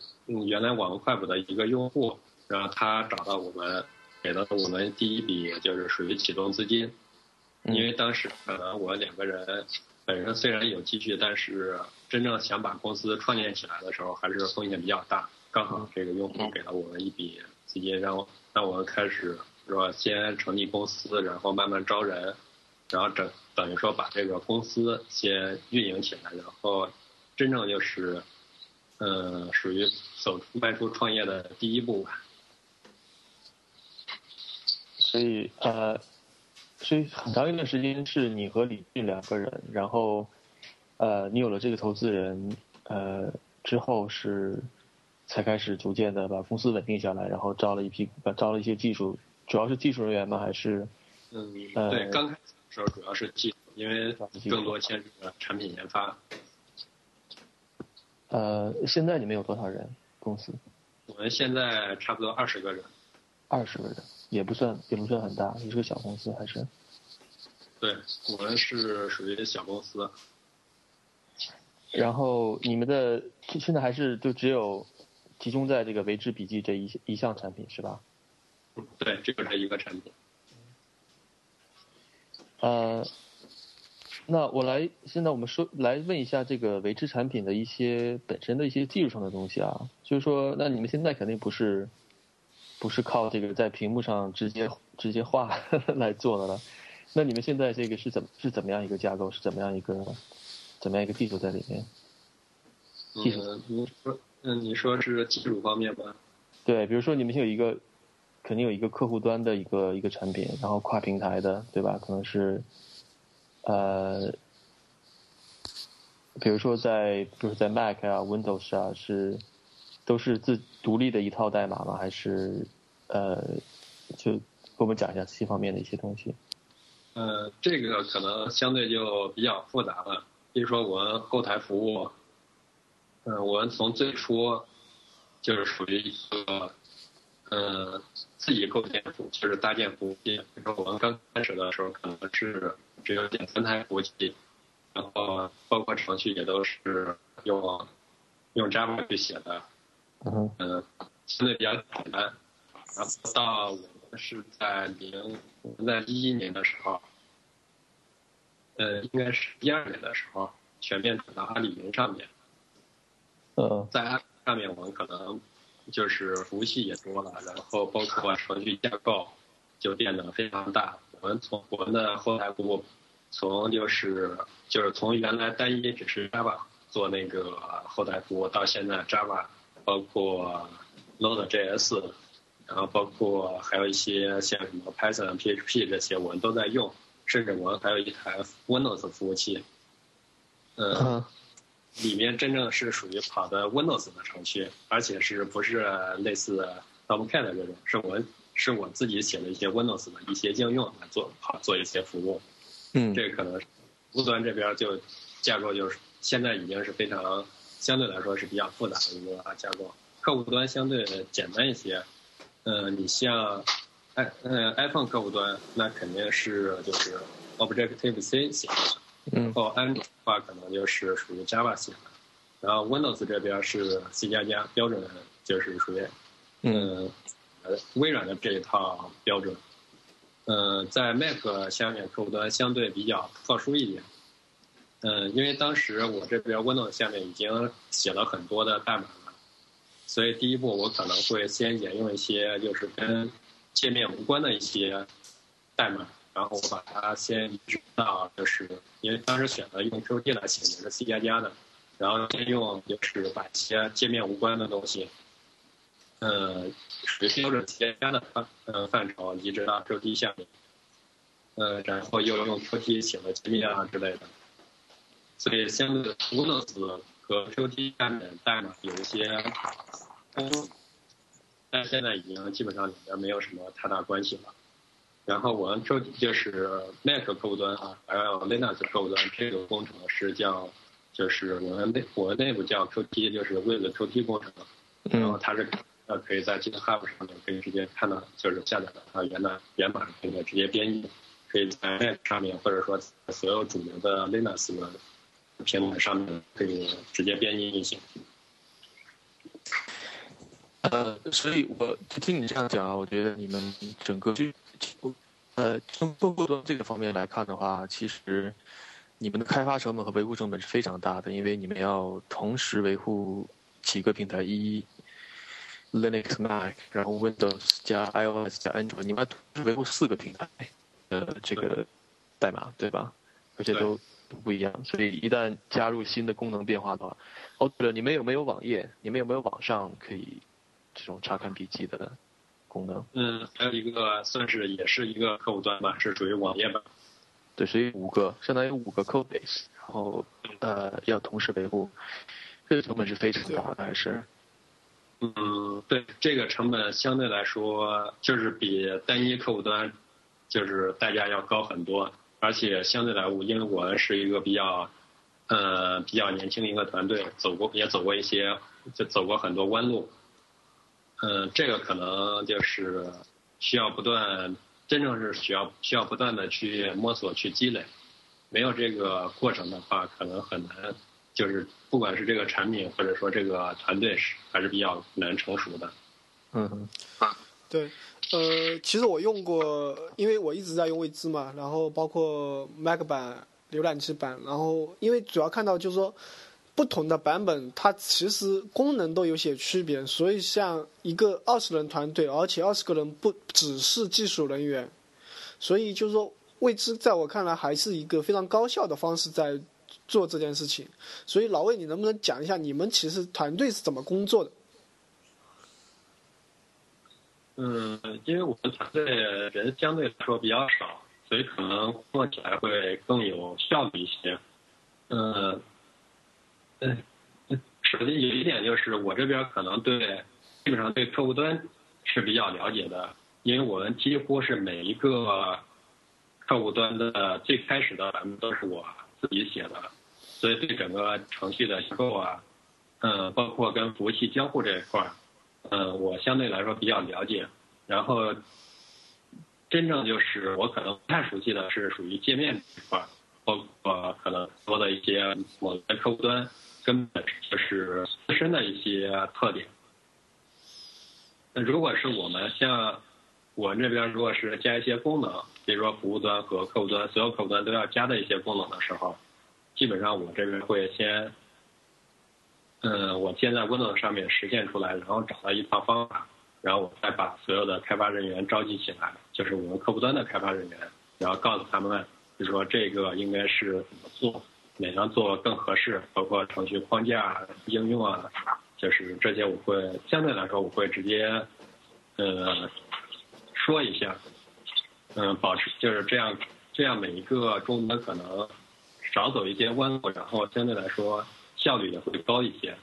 原来网络快谱的一个用户，然后他找到我们，给了我们第一笔就是属于启动资金，因为当时可能我两个人本身虽然有积蓄，但是真正想把公司创建起来的时候，还是风险比较大。刚好这个用户给了我们一笔资金，让让我们开始说先成立公司，然后慢慢招人，然后整等于说把这个公司先运营起来，然后真正就是，呃，属于走出迈出创业的第一步吧。所以呃，所以很长一段时间是你和李俊两个人，然后呃，你有了这个投资人，呃。之后是才开始逐渐的把公司稳定下来，然后招了一批招了一些技术，主要是技术人员吗？还是？嗯，对，刚开始的时候主要是技术，因为更多牵扯产品研发。呃，现在你们有多少人？公司？我们现在差不多二十个人。二十个人也不算也不算很大，你是个小公司还是？对，我们是属于小公司。然后你们的现在还是就只有集中在这个维之笔记这一一项产品是吧？对，这个是一个产品。呃，那我来，现在我们说来问一下这个维持产品的一些本身的一些技术上的东西啊，就是说，那你们现在肯定不是不是靠这个在屏幕上直接直接画 来做的了，那你们现在这个是怎么是怎么样一个架构，是怎么样一个怎么样一个技术在里面？技术？你说，嗯，你说是技术方面吗？对，比如说你们有一个。肯定有一个客户端的一个一个产品，然后跨平台的，对吧？可能是，呃，比如说在，比如在 Mac 啊、Windows 啊，是都是自独立的一套代码吗？还是呃，就给我们讲一下这方面的一些东西。呃，这个可能相对就比较复杂了。比如说我们后台服务，嗯，我们从最初就是属于一个。嗯，自己构建服就是搭建服务器。比如说我们刚开始的时候，可能是只有两三台服务器，然后包括程序也都是用用 Java 去写的，嗯，相对比较简单。然后到我们是在零，我们在一一年的时候，呃，应该是一二年的时候，全面转到阿里云上面。嗯，在阿里上面，我们可能。就是服务器也多了，然后包括程序架构就变得非常大。我们从我们的后台服务，从就是就是从原来单一只是 Java 做那个后台服务，到现在 Java 包括 Node.js，然后包括还有一些像什么 Python、PHP 这些我们都在用，甚至我们还有一台 Windows 服务器。嗯。里面真正是属于跑的 Windows 的程序，而且是不是类似 Tomcat 这种，是我是我自己写的一些 Windows 的一些应用来做跑做一些服务。嗯，这可能服务端这边就架构就是现在已经是非常相对来说是比较复杂的一个架构，客户端相对简单一些。嗯，你像 i 嗯 iPhone 客户端那肯定是就是 Objective C 写的。然后安卓的话可能就是属于 Java 写的，然后 Windows 这边是 C 加加标准，就是属于嗯呃微软的这一套标准。嗯，在 Mac 下面客户端相对比较特殊一点。嗯，因为当时我这边 Windows 下面已经写了很多的代码了，所以第一步我可能会先沿用一些就是跟界面无关的一些代码。然后我把它先移植到，就是因为当时选择用 Qt 来写也是 C 加加的，然后先用就是把一些界面无关的东西，呃，属于标准 C 加加的范呃范畴移植到 Qt 下面，呃，然后又用 Qt 写了界面啊之类的，所以相对 Windows 和 Qt 下面代码有一些，但现在已经基本上里面没有什么太大关系了。然后我们 Q 就是 Mac 客户端啊，还有 Linux 客户端这个工程是叫，就是我们内我们内部叫 Qt，就是为了 Qt 工程。然后它是呃可以在 GitHub 上面可以直接看到，就是下载它原来源码可以直接编译，可以在 Mac 上面或者说所有主流的 Linux 的平台上面可以直接编译运行。呃，所以我听你这样讲啊，我觉得你们整个就。呃，从客户端这个方面来看的话，其实你们的开发成本和维护成本是非常大的，因为你们要同时维护几个平台，一 Linux、Mac，然后 Windows 加 iOS 加 Android，你们要同时维护四个平台的这个代码，对吧？而且都都不一样，所以一旦加入新的功能变化的话，哦对了，你们有没有网页？你们有没有网上可以这种查看笔记的？功能，嗯，还有一个算是也是一个客户端吧，是属于网页版。对，所以五个，相当于五个 code base，然后呃要同时维护。这个成本是非常大的，还是？嗯，对，这个成本相对来说就是比单一客户端就是代价要高很多，而且相对来说，因为我们是一个比较呃比较年轻的一个团队，走过也走过一些，就走过很多弯路。嗯，这个可能就是需要不断，真正是需要需要不断的去摸索去积累，没有这个过程的话，可能很难，就是不管是这个产品或者说这个团队是还是比较难成熟的。嗯，对，呃，其实我用过，因为我一直在用未知嘛，然后包括 Mac 版、浏览器版，然后因为主要看到就是说。不同的版本，它其实功能都有些区别，所以像一个二十人团队，而且二十个人不只是技术人员，所以就是说，未知在我看来还是一个非常高效的方式在做这件事情。所以老魏，你能不能讲一下你们其实团队是怎么工作的？嗯，因为我们团队人相对来说比较少，所以可能做起来会更有效率一些。嗯。嗯，首先有一点就是，我这边可能对基本上对客户端是比较了解的，因为我们几乎是每一个客户端的最开始的版本都是我自己写的，所以对整个程序的结构啊，嗯，包括跟服务器交互这一块儿，嗯，我相对来说比较了解。然后，真正就是我可能不太熟悉的是属于界面这一块儿，包括可能多的一些某些客户端。根本就是自身的一些特点。那如果是我们像我这边，如果是加一些功能，比如说服务端和客户端，所有客户端都要加的一些功能的时候，基本上我这边会先，嗯，我先在 Windows 上面实现出来，然后找到一套方法，然后我再把所有的开发人员召集起来，就是我们客户端的开发人员，然后告诉他们，就说这个应该是怎么做。哪样做更合适？包括程序框架、应用啊，就是这些，我会相对来说，我会直接，呃，说一下，嗯，保持就是这样，这样每一个终端可能少走一些弯路，然后相对来说效率也会高一些。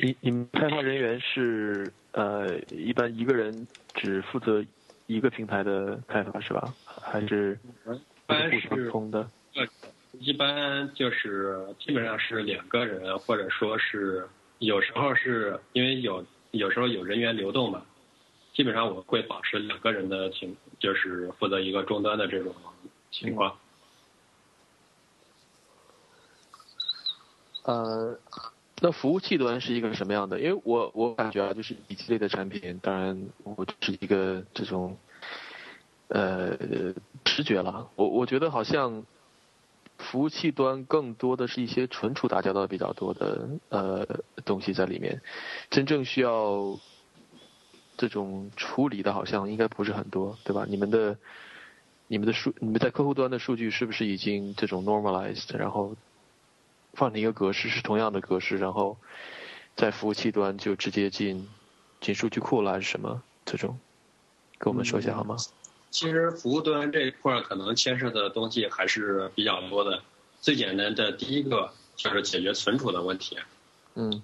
你你们开发人员是呃，一般一个人只负责一个平台的开发是吧？还是？一般是通的，一般就是基本上是两个人，或者说是有时候是因为有有时候有人员流动嘛，基本上我会保持两个人的情，就是负责一个终端的这种情况。呃，那服务器端是一个什么样的？因为我我感觉啊，就是笔记类的产品，当然我是一个这种。呃，直觉了，我我觉得好像服务器端更多的是一些存储打交道比较多的呃东西在里面，真正需要这种处理的，好像应该不是很多，对吧？你们的你们的数，你们在客户端的数据是不是已经这种 normalized，然后放成一个格式是同样的格式，然后在服务器端就直接进进数据库了，还是什么这种？跟我们说一下好吗？其实服务端这一块可能牵涉的东西还是比较多的。最简单的第一个就是解决存储的问题。嗯，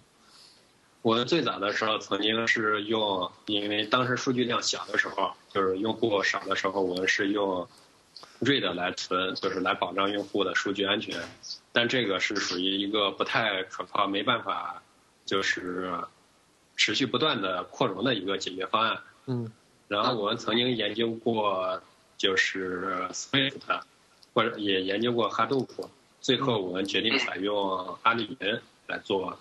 我们最早的时候曾经是用，因为当时数据量小的时候，就是用户少的时候，我们是用 RAID 来存，就是来保障用户的数据安全。但这个是属于一个不太可靠、没办法就是持续不断的扩容的一个解决方案。嗯。然后我们曾经研究过，就是 Swift，或者也研究过 Hadoop，最后我们决定采用阿里云来做，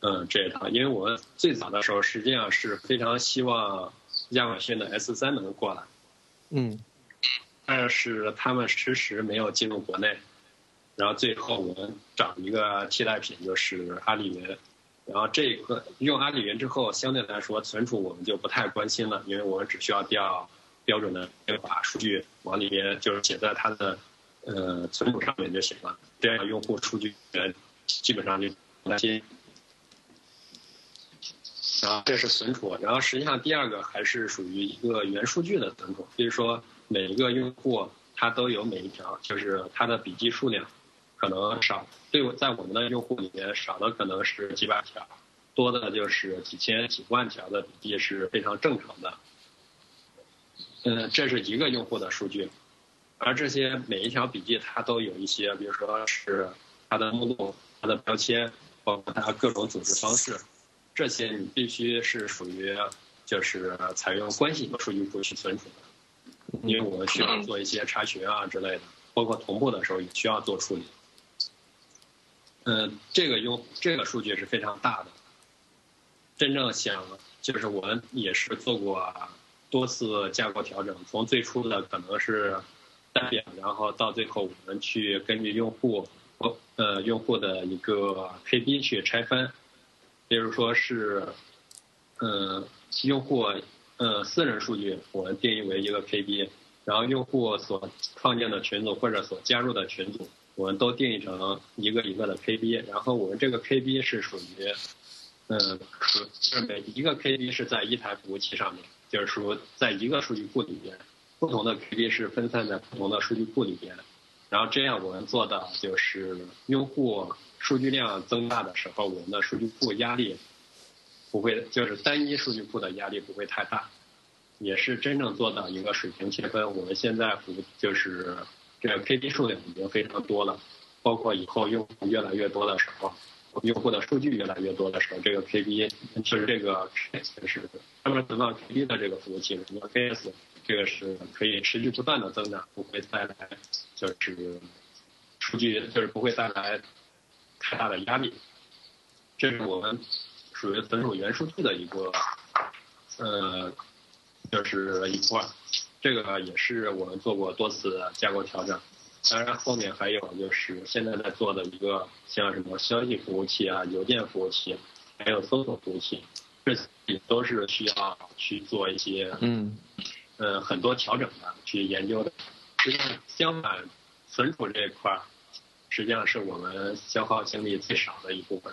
嗯，这一套。因为我们最早的时候实际上是非常希望亚马逊的 S 三能过来，嗯，但是他们迟迟没有进入国内，然后最后我们找一个替代品就是阿里云。然后这个用阿里云之后，相对来说存储我们就不太关心了，因为我们只需要调标准的把数据往里面就是写在它的呃存储上面就行了，这样用户数据源基本上就担心。然后这是存储，然后实际上第二个还是属于一个元数据的存储，就是说每一个用户他都有每一条就是他的笔记数量。可能少，对，在我们的用户里面少的可能是几百条，多的就是几千几万条的笔记是非常正常的。嗯，这是一个用户的数据，而这些每一条笔记它都有一些，比如说是它的目录、它的标签，包括它各种组织方式，这些你必须是属于就是采用关系数据库去存储的，因为我们需要做一些查询啊之类的，包括同步的时候也需要做处理。嗯，这个用这个数据是非常大的，真正想就是我们也是做过。多次架构调整，从最初的可能是单表，然后到最后我们去根据用户呃用户的一个 KB 去拆分，比如说是嗯用户呃私人数据，我们定义为一个 KB，然后用户所创建的群组或者所加入的群组，我们都定义成一个一个的 KB，然后我们这个 KB 是属于嗯可就是每一个 KB 是在一台服务器上面。就是说，在一个数据库里边，不同的 KB 是分散在不同的数据库里边，然后这样我们做到就是用户数据量增大的时候，我们的数据库压力不会，就是单一数据库的压力不会太大，也是真正做到一个水平切分。我们现在服就是这个 KB 数量已经非常多了，包括以后用户越来越多的时候。用户的数据越来越多的时候，这个 KB 就是这个是专门存放 KB 的这个服务器，什么 KS，这个是可以持续不断的增长，不会带来就是数据就是不会带来太大的压力。这是我们属于存储元数据的一个呃，就是一块，这个也是我们做过多次架构调整。当然，后面还有就是现在在做的一个像什么消息服务器啊、邮件服务器，还有搜索服务器，这些都是需要去做一些嗯呃很多调整的去研究的。实际上，相反，存储这一块儿实际上是我们消耗精力最少的一部分。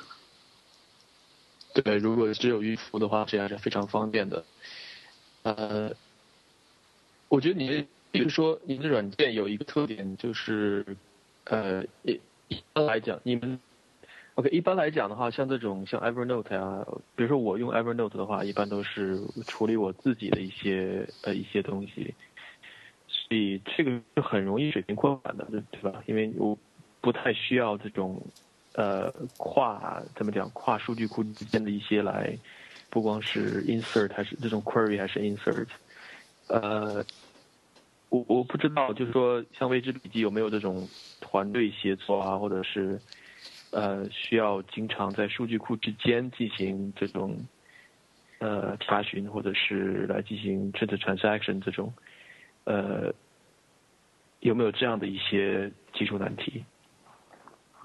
对，如果只有预服的话，这样是非常方便的。呃，我觉得你。比如说，你的软件有一个特点，就是，呃，一一般来讲，你们，OK，一般来讲的话，像这种像 Evernote 啊，比如说我用 Evernote 的话，一般都是处理我自己的一些呃一些东西，所以这个就很容易水平扩展的，对吧？因为我不太需要这种呃跨怎么讲跨数据库之间的一些来，不光是 insert 还是这种 query 还是 insert，呃。我我不知道，就是说，像未知笔记有没有这种团队协作啊，或者是呃需要经常在数据库之间进行这种呃查询，或者是来进行 transaction 这种呃有没有这样的一些技术难题？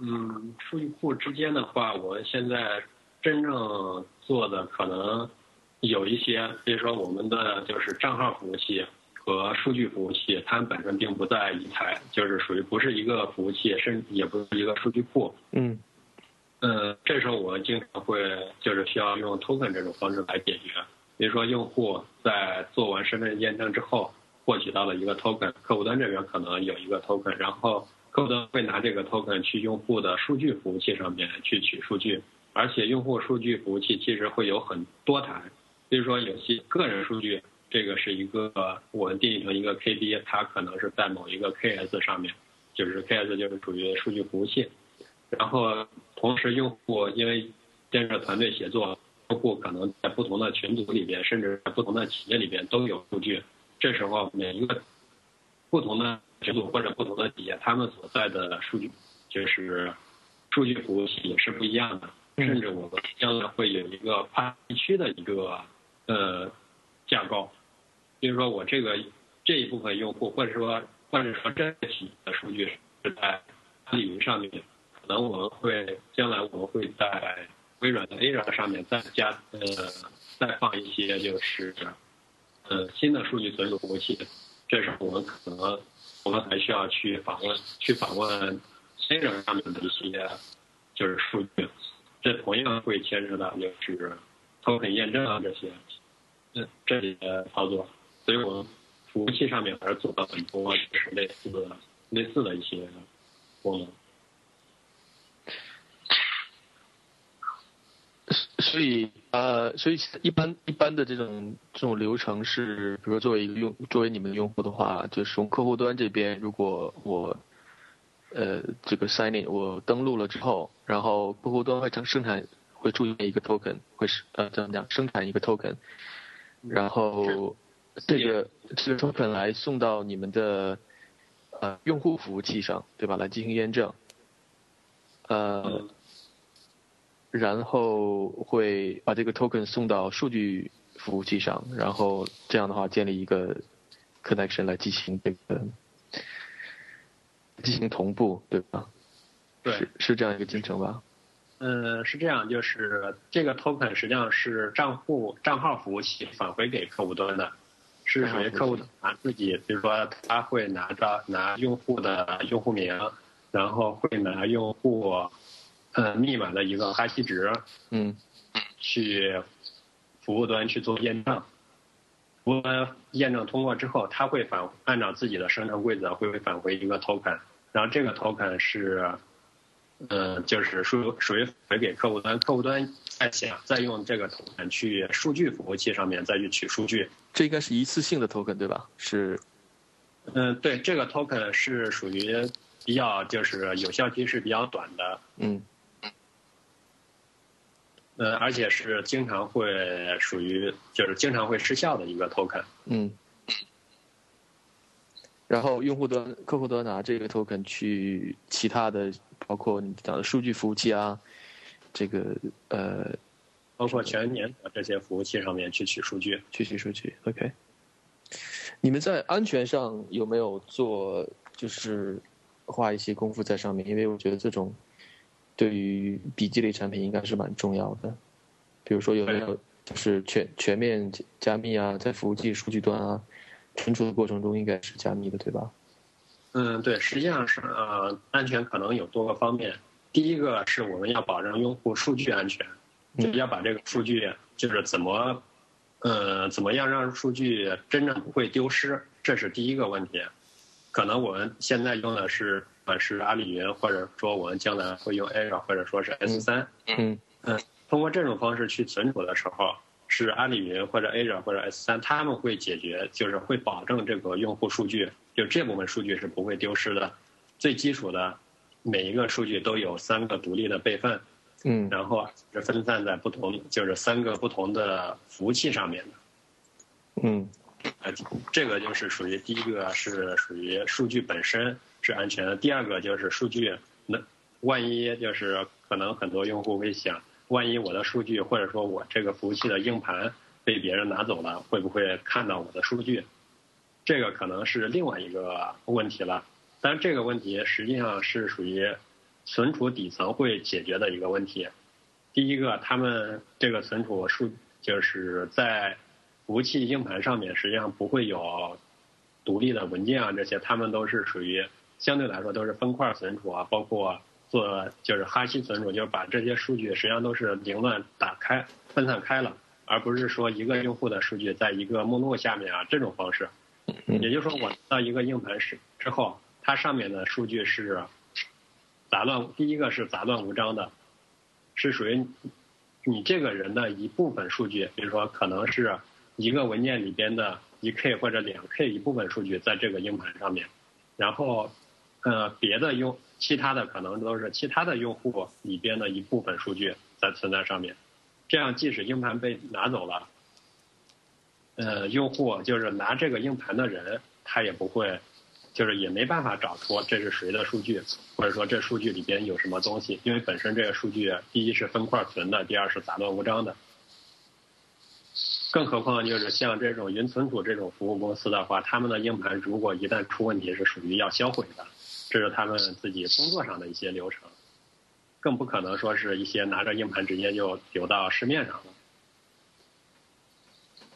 嗯，数据库之间的话，我现在真正做的可能有一些，比如说我们的就是账号服务器。和数据服务器，它们本身并不在一台，就是属于不是一个服务器，甚也不是一个数据库。嗯，嗯，这时候我们经常会就是需要用 token 这种方式来解决。比如说，用户在做完身份验证之后，获取到了一个 token，客户端这边可能有一个 token，然后客户端会拿这个 token 去用户的数据服务器上面去取数据，而且用户数据服务器其实会有很多台，比如说有些个人数据。这个是一个我们定义成一个 KB，它可能是在某一个 KS 上面，就是 KS 就是属于数据服务器。然后同时用户因为建设团队协作，用户可能在不同的群组里边，甚至在不同的企业里边都有数据。这时候每一个不同的群组或者不同的企业，他们所在的数据就是数据服务器也是不一样的。甚至我们将来会有一个跨地区的一个呃架构。比如说，我这个这一部分用户，或者说或者说这个企业的数据是在阿里云上面，可能我们会将来我们会在微软的 Azure 上面再加呃再放一些就是呃新的数据存储服务器，这时候我们可能我们还需要去访问去访问 Azure 上面的一些就是数据，这同样会牵扯到就是 token 验证啊这些这里的操作，所以我们服务器上面还是做了很多就是类似的类似的一些功能。所以，呃，所以一般一般的这种这种流程是，比如说作为一个用作为你们用户的话，就是从客户端这边，如果我，呃，这个 sign in 我登录了之后，然后客户端会成生产会注意一个 token，会是呃怎么讲生产一个 token，然后这个这个 token 来送到你们的呃用户服务器上，对吧？来进行验证，呃。然后会把这个 token 送到数据服务器上，然后这样的话建立一个 connection 来进行这个进行同步，对吧？对，是是这样一个进程吧？嗯，是这样，就是这个 token 实际上是账户账号服务器返回给客户端的，是属于客户拿自己，比如说他会拿着拿用户的用户名，然后会拿用户。呃，密码的一个哈希值，嗯，去服务端去做验证，服务端验证通过之后，他会返按照自己的生成规则会返回一个 token，然后这个 token 是，嗯，就是属属于回给客户端，客户端再想再用这个 token 去数据服务器上面再去取数据，这应该是一次性的 token 对吧？是，嗯，对，这个 token 是属于比较就是有效期是比较短的，嗯。呃，而且是经常会属于就是经常会失效的一个 token。嗯。然后用户端、客户端拿这个 token 去其他的，包括你讲的数据服务器啊，这个呃，包括全年的这些服务器上面去取数据，去取数据。OK。你们在安全上有没有做就是花一些功夫在上面？因为我觉得这种。对于笔记类产品应该是蛮重要的，比如说有没有就是全全面加密啊，在服务器数据端啊存储的过程中应该是加密的，对吧？嗯，对，实际上是呃，安全可能有多个方面。第一个是我们要保证用户数据安全，就要把这个数据就是怎么呃怎么样让数据真正不会丢失，这是第一个问题。可能我们现在用的是。管是阿里云，或者说我们将来会用 Azure，或者说是 S 三，嗯嗯，通过这种方式去存储的时候，是阿里云或者 Azure 或者 S 三，他们会解决，就是会保证这个用户数据，就这部分数据是不会丢失的。最基础的，每一个数据都有三个独立的备份，嗯，然后是分散在不同，就是三个不同的服务器上面的，嗯，呃，这个就是属于第一个是属于数据本身。是安全的。第二个就是数据，那万一就是可能很多用户会想，万一我的数据或者说我这个服务器的硬盘被别人拿走了，会不会看到我的数据？这个可能是另外一个问题了。但这个问题实际上是属于存储底层会解决的一个问题。第一个，他们这个存储数就是在服务器硬盘上面，实际上不会有独立的文件啊，这些他们都是属于。相对来说都是分块存储啊，包括做就是哈希存储，就是把这些数据实际上都是凌乱打开、分散开了，而不是说一个用户的数据在一个目录下面啊这种方式。也就是说，我到一个硬盘时之后，它上面的数据是杂乱，第一个是杂乱无章的，是属于你这个人的一部分数据，比如说可能是一个文件里边的一 K 或者两 K 一部分数据在这个硬盘上面，然后。呃，别的用其他的可能都是其他的用户里边的一部分数据在存在上面，这样即使硬盘被拿走了，呃，用户就是拿这个硬盘的人，他也不会，就是也没办法找出这是谁的数据，或者说这数据里边有什么东西，因为本身这个数据第一是分块存的，第二是杂乱无章的，更何况就是像这种云存储这种服务公司的话，他们的硬盘如果一旦出问题，是属于要销毁的。这是他们自己工作上的一些流程，更不可能说是一些拿着硬盘直接就流到市面上了。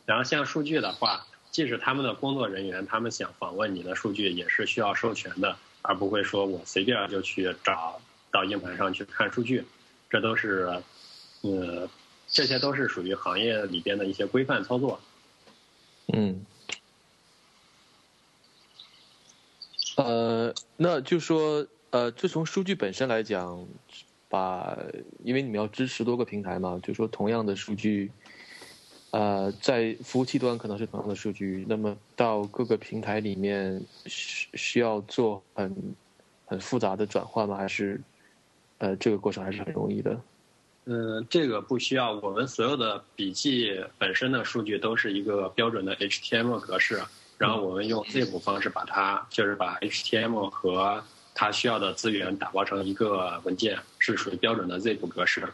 然后像数据的话，即使他们的工作人员他们想访问你的数据，也是需要授权的，而不会说我随便就去找到硬盘上去看数据。这都是，呃，这些都是属于行业里边的一些规范操作。嗯。呃，那就说，呃，就从数据本身来讲，把，因为你们要支持多个平台嘛，就说同样的数据，呃，在服务器端可能是同样的数据，那么到各个平台里面需需要做很很复杂的转换吗？还是呃，这个过程还是很容易的？嗯，这个不需要。我们所有的笔记本身的数据都是一个标准的 HTML 格式，然后我们用 zip 方式把它，就是把 HTML 和它需要的资源打包成一个文件，是属于标准的 zip 格式。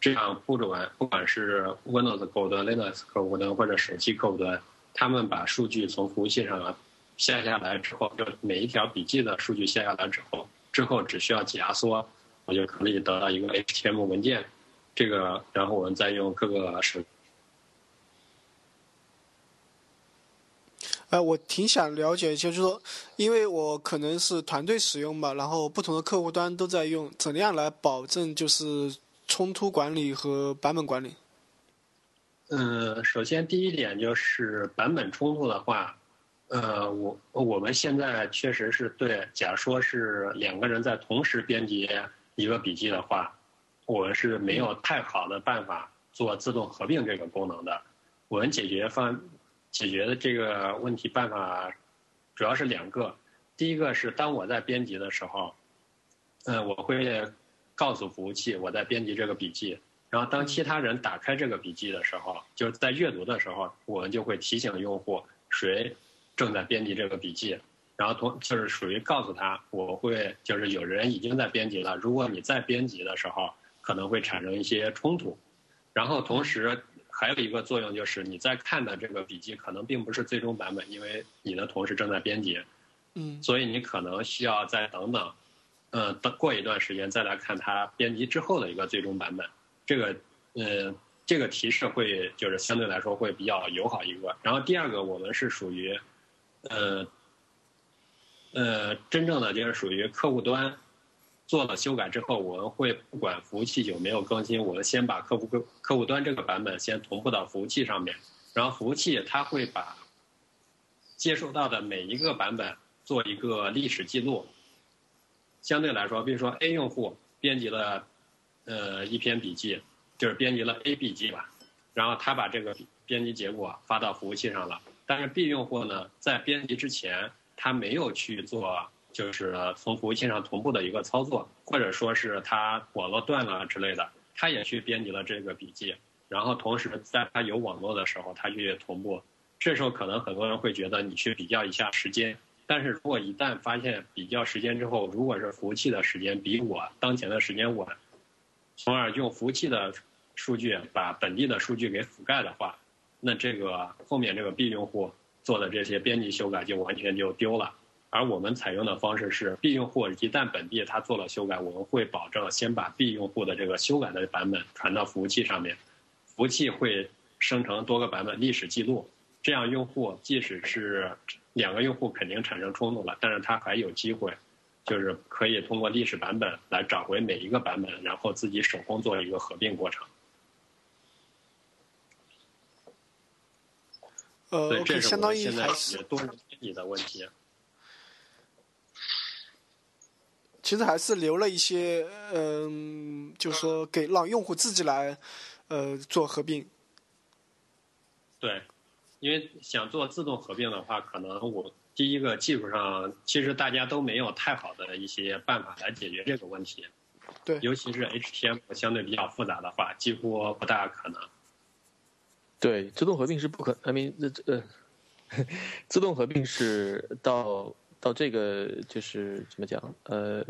这样不管不管是 Windows 客户端、Linux 客户端或者手机客户端，他们把数据从服务器上下下来之后，就每一条笔记的数据下下来之后，之后只需要解压缩。我就可以得到一个 HTML 文件，这个，然后我们再用各个手。呃，我挺想了解，就是说，因为我可能是团队使用吧，然后不同的客户端都在用，怎样来保证就是冲突管理和版本管理？嗯，首先第一点就是版本冲突的话，呃，我我们现在确实是对，假如说是两个人在同时编辑。一个笔记的话，我们是没有太好的办法做自动合并这个功能的。我们解决方解决的这个问题办法主要是两个。第一个是当我在编辑的时候，嗯，我会告诉服务器我在编辑这个笔记，然后当其他人打开这个笔记的时候，就是在阅读的时候，我们就会提醒用户谁正在编辑这个笔记。然后同就是属于告诉他，我会就是有人已经在编辑了，如果你在编辑的时候，可能会产生一些冲突。然后同时还有一个作用就是你在看的这个笔记可能并不是最终版本，因为你的同事正在编辑，嗯，所以你可能需要再等等，嗯，等过一段时间再来看它编辑之后的一个最终版本。这个，呃，这个提示会就是相对来说会比较友好一个。然后第二个，我们是属于，呃。呃，真正的就是属于客户端做了修改之后，我们会不管服务器有没有更新，我们先把客户客客户端这个版本先同步到服务器上面，然后服务器它会把接收到的每一个版本做一个历史记录。相对来说，比如说 A 用户编辑了呃一篇笔记，就是编辑了 A 笔记吧，然后他把这个编辑结果发到服务器上了，但是 B 用户呢在编辑之前。他没有去做，就是从服务器上同步的一个操作，或者说是他网络断了之类的，他也去编辑了这个笔记，然后同时在他有网络的时候，他去同步。这时候可能很多人会觉得你去比较一下时间，但是如果一旦发现比较时间之后，如果是服务器的时间比我当前的时间晚，从而用服务器的数据把本地的数据给覆盖的话，那这个后面这个 B 用户。做的这些编辑修改就完全就丢了，而我们采用的方式是，B 用户一旦本地他做了修改，我们会保证先把 B 用户的这个修改的版本传到服务器上面，服务器会生成多个版本历史记录，这样用户即使是两个用户肯定产生冲突了，但是他还有机会，就是可以通过历史版本来找回每一个版本，然后自己手工做一个合并过程。呃，相当于还是多人编辑的问题。其实还是留了一些，嗯，就是说给让用户自己来，呃，做合并。对，因为想做自动合并的话，可能我第一个技术上其实大家都没有太好的一些办法来解决这个问题。对，尤其是 HTML 相对比较复杂的话，几乎不大可能。对，自动合并是不可，I mean，呃，自 动合并是到到这个就是怎么讲，呃，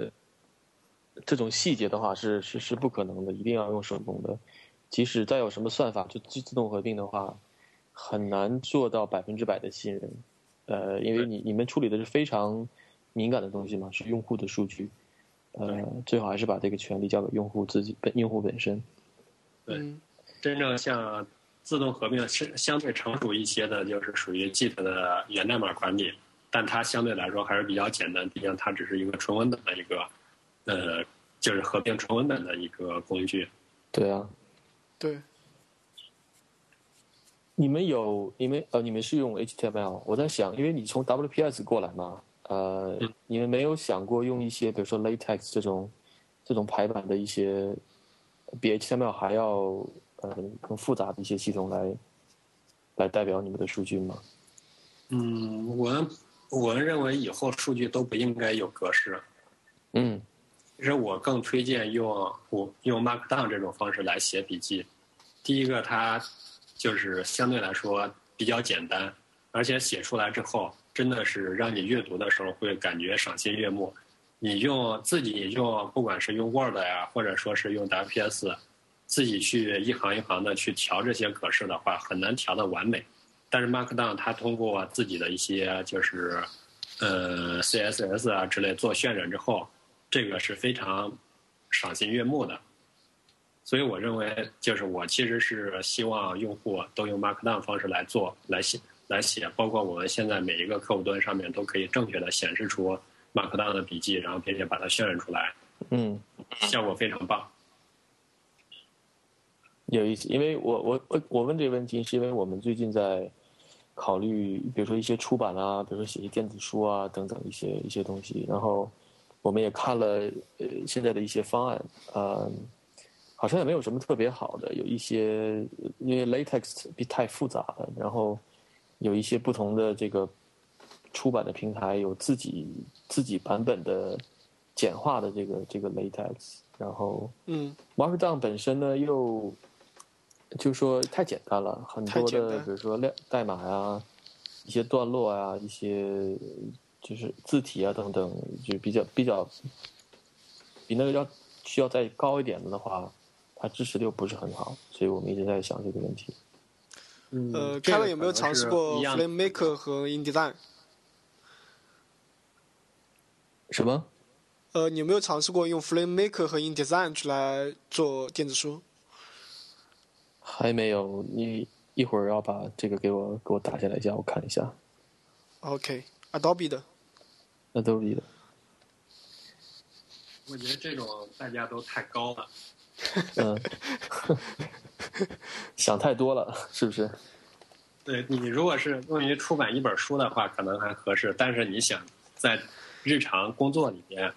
这种细节的话是是是不可能的，一定要用手工的。即使再有什么算法，就自自动合并的话，很难做到百分之百的信任。呃，因为你你们处理的是非常敏感的东西嘛，是用户的数据，呃，最好还是把这个权利交给用户自己本用户本身。对，真正像。自动合并是相对成熟一些的，就是属于 Git 的源代码管理，但它相对来说还是比较简单，毕竟它只是一个纯文本的一个，呃，就是合并纯文本的一个工具。对啊，对。你们有你们呃，你们是用 HTML？我在想，因为你从 WPS 过来嘛，呃，你们没有想过用一些，比如说 LaTeX 这种这种排版的一些比 HTML 还要呃更复杂的一些系统来来代表你们的数据吗？嗯，我我们认为以后数据都不应该有格式。嗯，其实我更推荐用我用 Markdown 这种方式来写笔记。第一个，它就是相对来说比较简单，而且写出来之后真的是让你阅读的时候会感觉赏心悦目。你用自己用，不管是用 Word 呀，或者说是用 WPS，自己去一行一行的去调这些格式的话，很难调的完美。但是 Markdown 它通过自己的一些就是呃 CSS 啊之类做渲染之后，这个是非常赏心悦目的。所以我认为，就是我其实是希望用户都用 Markdown 方式来做来写来写，包括我们现在每一个客户端上面都可以正确的显示出。Markdown 的笔记，然后并且把它渲染出来，嗯，效果非常棒。有意思，因为我我我我问这个问题，是因为我们最近在考虑，比如说一些出版啊，比如说写一些电子书啊等等一些一些东西，然后我们也看了呃现在的一些方案，呃，好像也没有什么特别好的，有一些因为 LaTeX 太复杂了，然后有一些不同的这个。出版的平台有自己自己版本的简化的这个这个 LaTeX，然后嗯，Markdown 本身呢又就说太简单了，很多的比如说量代码呀、一些段落啊、一些就是字体啊等等，就比较比较比那个要需要再高一点的的话，它支持的又不是很好，所以我们一直在想这个问题。呃，凯文有没有尝试过 FlameMaker 和 InDesign？什么？呃，你有没有尝试过用 FlameMaker 和 InDesign 去来做电子书？还没有，你一会儿要把这个给我给我打下来一下，我看一下。OK，Adobe 的。Adobe 的。我觉得这种代价都太高了。嗯。想太多了，是不是？对你，如果是用于出版一本书的话，可能还合适。但是你想在日常工作里边，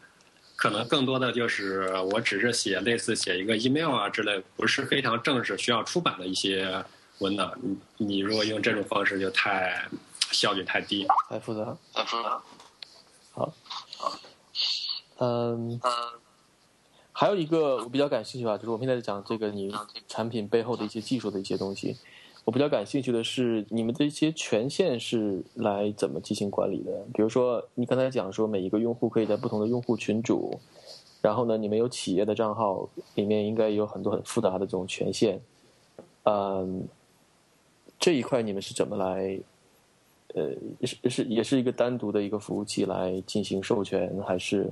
可能更多的就是我只是写类似写一个 email 啊之类，不是非常正式需要出版的一些文档。你你如果用这种方式，就太效率太低，太复杂，太复杂。好，好嗯，还有一个我比较感兴趣吧，就是我们现在讲这个你产品背后的一些技术的一些东西。我比较感兴趣的是，你们的一些权限是来怎么进行管理的？比如说，你刚才讲说每一个用户可以在不同的用户群组，然后呢，你们有企业的账号，里面应该有很多很复杂的这种权限。嗯，这一块你们是怎么来？呃，是是也是一个单独的一个服务器来进行授权，还是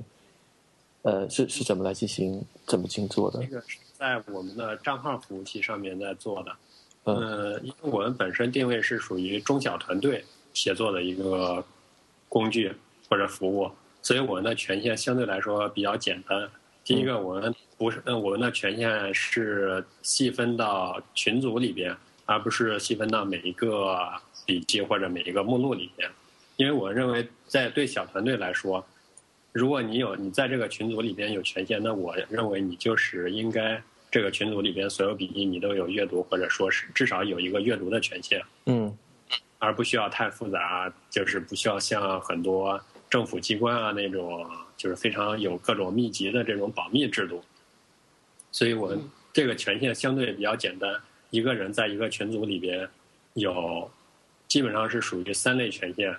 呃是是怎么来进行怎么进行做的？这个是在我们的账号服务器上面在做的。呃，因为我们本身定位是属于中小团队协作的一个工具或者服务，所以我们的权限相对来说比较简单。第一个，我们不是，我们的权限是细分到群组里边，而不是细分到每一个笔记或者每一个目录里边。因为我认为，在对小团队来说，如果你有你在这个群组里边有权限，那我认为你就是应该。这个群组里边所有笔记你都有阅读，或者说是至少有一个阅读的权限，嗯，而不需要太复杂，就是不需要像很多政府机关啊那种，就是非常有各种密集的这种保密制度。所以我们这个权限相对比较简单，一个人在一个群组里边有基本上是属于三类权限：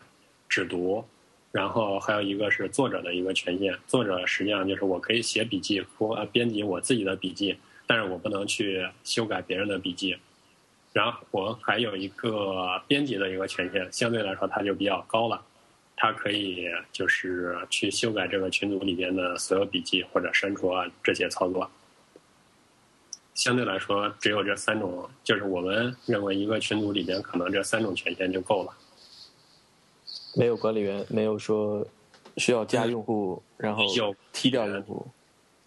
只读，然后还有一个是作者的一个权限，作者实际上就是我可以写笔记或编辑我自己的笔记。但是我不能去修改别人的笔记，然后我还有一个编辑的一个权限，相对来说它就比较高了，它可以就是去修改这个群组里边的所有笔记或者删除啊这些操作。相对来说，只有这三种，就是我们认为一个群组里边可能这三种权限就够了。没有管理员，没有说需要加用户，然后有踢掉用户。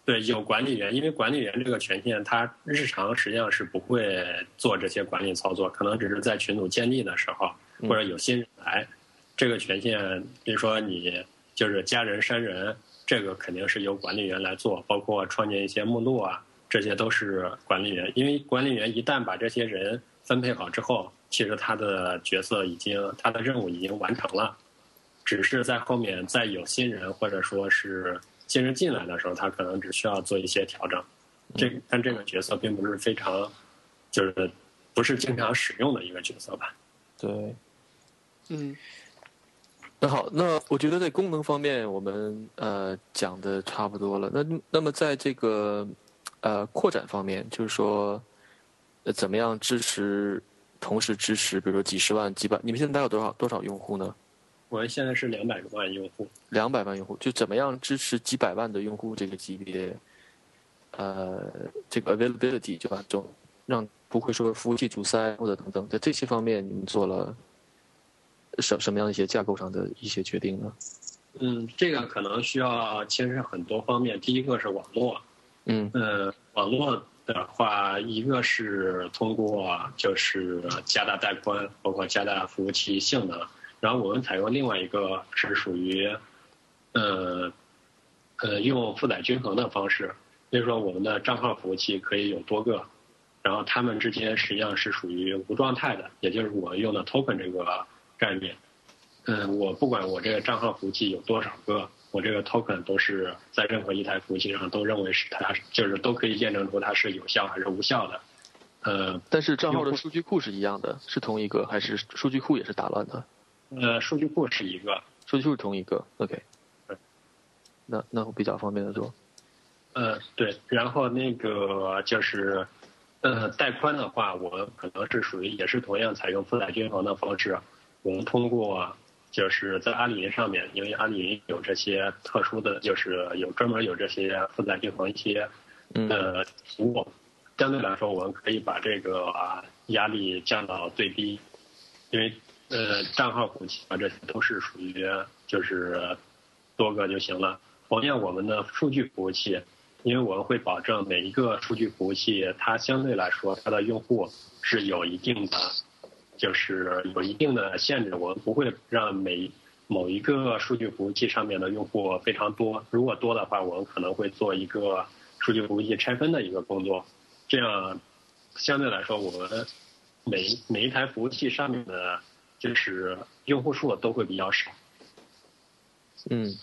对，有管理员，因为管理员这个权限，他日常实际上是不会做这些管理操作，可能只是在群组建立的时候，或者有新人来，这个权限，比如说你就是加人、删人，这个肯定是由管理员来做，包括创建一些目录啊，这些都是管理员。因为管理员一旦把这些人分配好之后，其实他的角色已经，他的任务已经完成了，只是在后面再有新人或者说是新人进来的时候，他可能只需要做一些调整。这但这个角色并不是非常，就是不是经常使用的一个角色吧？对，嗯。那好，那我觉得在功能方面，我们呃讲的差不多了。那那么在这个呃扩展方面，就是说怎么样支持同时支持，比如说几十万、几百，你们现在大概有多少多少用户呢？我们现在是两百万用户。两百万用户，就怎么样支持几百万的用户这个级别？呃，这个 availability 就把这种让不会说服务器阻塞或者等等，在这些方面你们做了。什什么样的一些架构上的一些决定呢？嗯，这个可能需要牵涉很多方面。第一个是网络，嗯，呃，网络的话，一个是通过就是加大带宽，包括加大服务器性能。然后我们采用另外一个是属于，呃，呃，用负载均衡的方式，比如说我们的账号服务器可以有多个，然后它们之间实际上是属于无状态的，也就是我用的 token 这个。概念，嗯，我不管我这个账号服务器有多少个，我这个 token 都是在任何一台服务器上都认为是它，就是都可以验证出它是有效还是无效的。呃，但是账号的数据库是一样的，是同一个，还是数据库也是打乱的？呃，数据库是一个，数据库是同一个。OK，那那我比较方便的说。呃，对，然后那个就是，呃，带宽的话，我可能是属于也是同样采用负载均衡的方式。我们通过就是在阿里云上面，因为阿里云有这些特殊的，就是有专门有这些负载均衡一些呃服务，相对来说我们可以把这个压力降到最低，因为呃账号服务器啊这些都是属于就是多个就行了。同样我们的数据服务器，因为我们会保证每一个数据服务器它相对来说它的用户是有一定的。就是有一定的限制，我们不会让每某一个数据服务器上面的用户非常多。如果多的话，我们可能会做一个数据服务器拆分的一个工作。这样相对来说，我们每每一台服务器上面的，就是用户数都会比较少。嗯。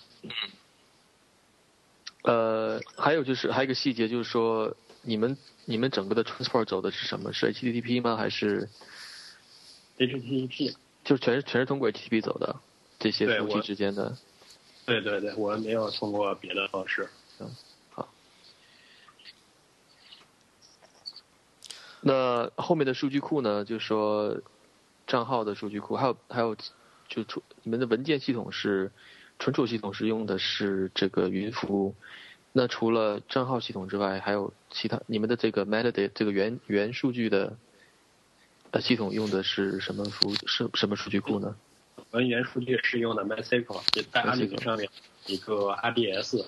呃，还有就是还有一个细节，就是说你们你们整个的 transport 走的是什么？是 HTTP 吗？还是？HTTP 就全是全是通过 HTTP 走的，这些服务器之间的。对对对，我们没有通过别的方式。嗯，好。那后面的数据库呢？就是说账号的数据库，还有还有，就出你们的文件系统是存储系统是用的是这个云服务。那除了账号系统之外，还有其他你们的这个 metadata 这个原原数据的呃。系统用的是什么服是什么数据库呢？文原数据是用的 MySQL，在阿里云上面一个 RDS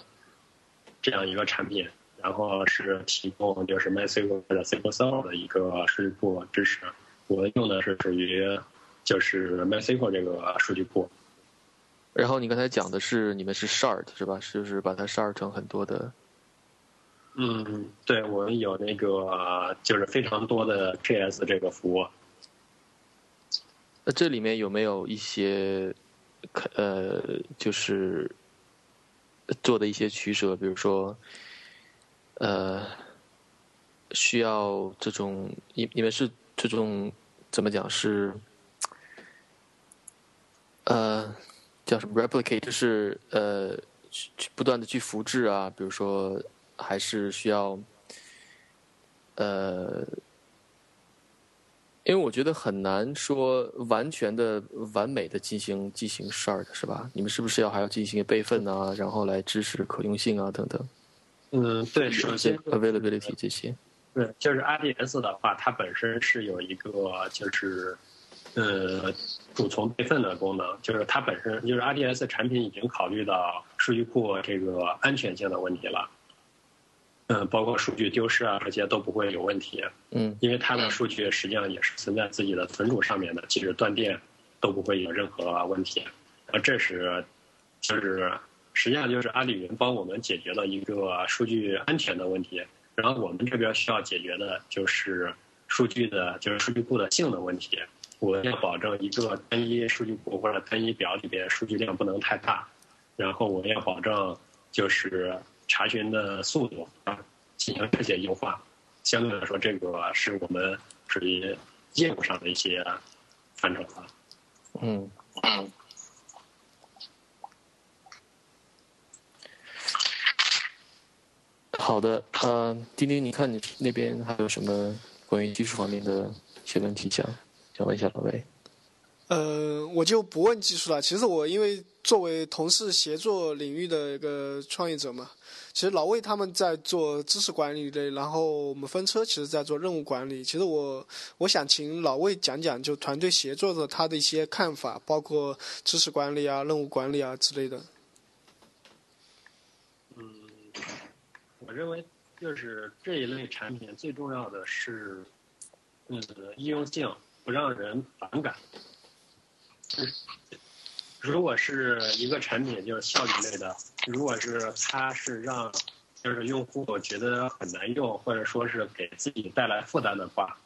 这样一个产品，然后是提供就是 MySQL 的 SQL Server 的一个数据库支持。我用的是属于就是 MySQL 这个数据库。然后你刚才讲的是你们是 Shard 是吧？是就是把它 Shard 成很多的。嗯，对，我们有那个就是非常多的 JS 这个服务。那这里面有没有一些，呃，就是做的一些取舍？比如说，呃，需要这种你你们是这种怎么讲是，呃，叫什么 replicate？就是呃，去不断的去复制啊，比如说。还是需要，呃，因为我觉得很难说完全的完美的进行进行 shard 是吧？你们是不是要还要进行备份啊，然后来支持可用性啊等等？嗯，对，首先 availability 这些。对，就是 RDS 的话，它本身是有一个就是呃主从备份的功能，就是它本身就是 RDS 产品已经考虑到数据库这个安全性的问题了。嗯，包括数据丢失啊，这些都不会有问题。嗯，因为它的数据实际上也是存在自己的存储上面的，即使断电都不会有任何问题。啊，这是就是实际上就是阿里云帮我们解决了一个数据安全的问题，然后我们这边需要解决的就是数据的，就是数据库的性能问题。我要保证一个单一数据库或者单一表里边数据量不能太大，然后我要保证就是查询的速度啊，进行这些优化。相对来说，这个是我们属于业务上的一些范畴了。嗯。好的，呃，丁丁，你看你那边还有什么关于技术方面的一些问题想想问一下老魏？呃，我就不问技术了。其实我因为作为同事协作领域的一个创业者嘛，其实老魏他们在做知识管理类，然后我们分车其实在做任务管理。其实我我想请老魏讲讲就团队协作的他的一些看法，包括知识管理啊、任务管理啊之类的。我认为，就是这一类产品最重要的是，嗯，易用性，不让人反感。如果是一个产品就是效率类的，如果是它是让就是用户觉得很难用，或者说是给自己带来负担的话，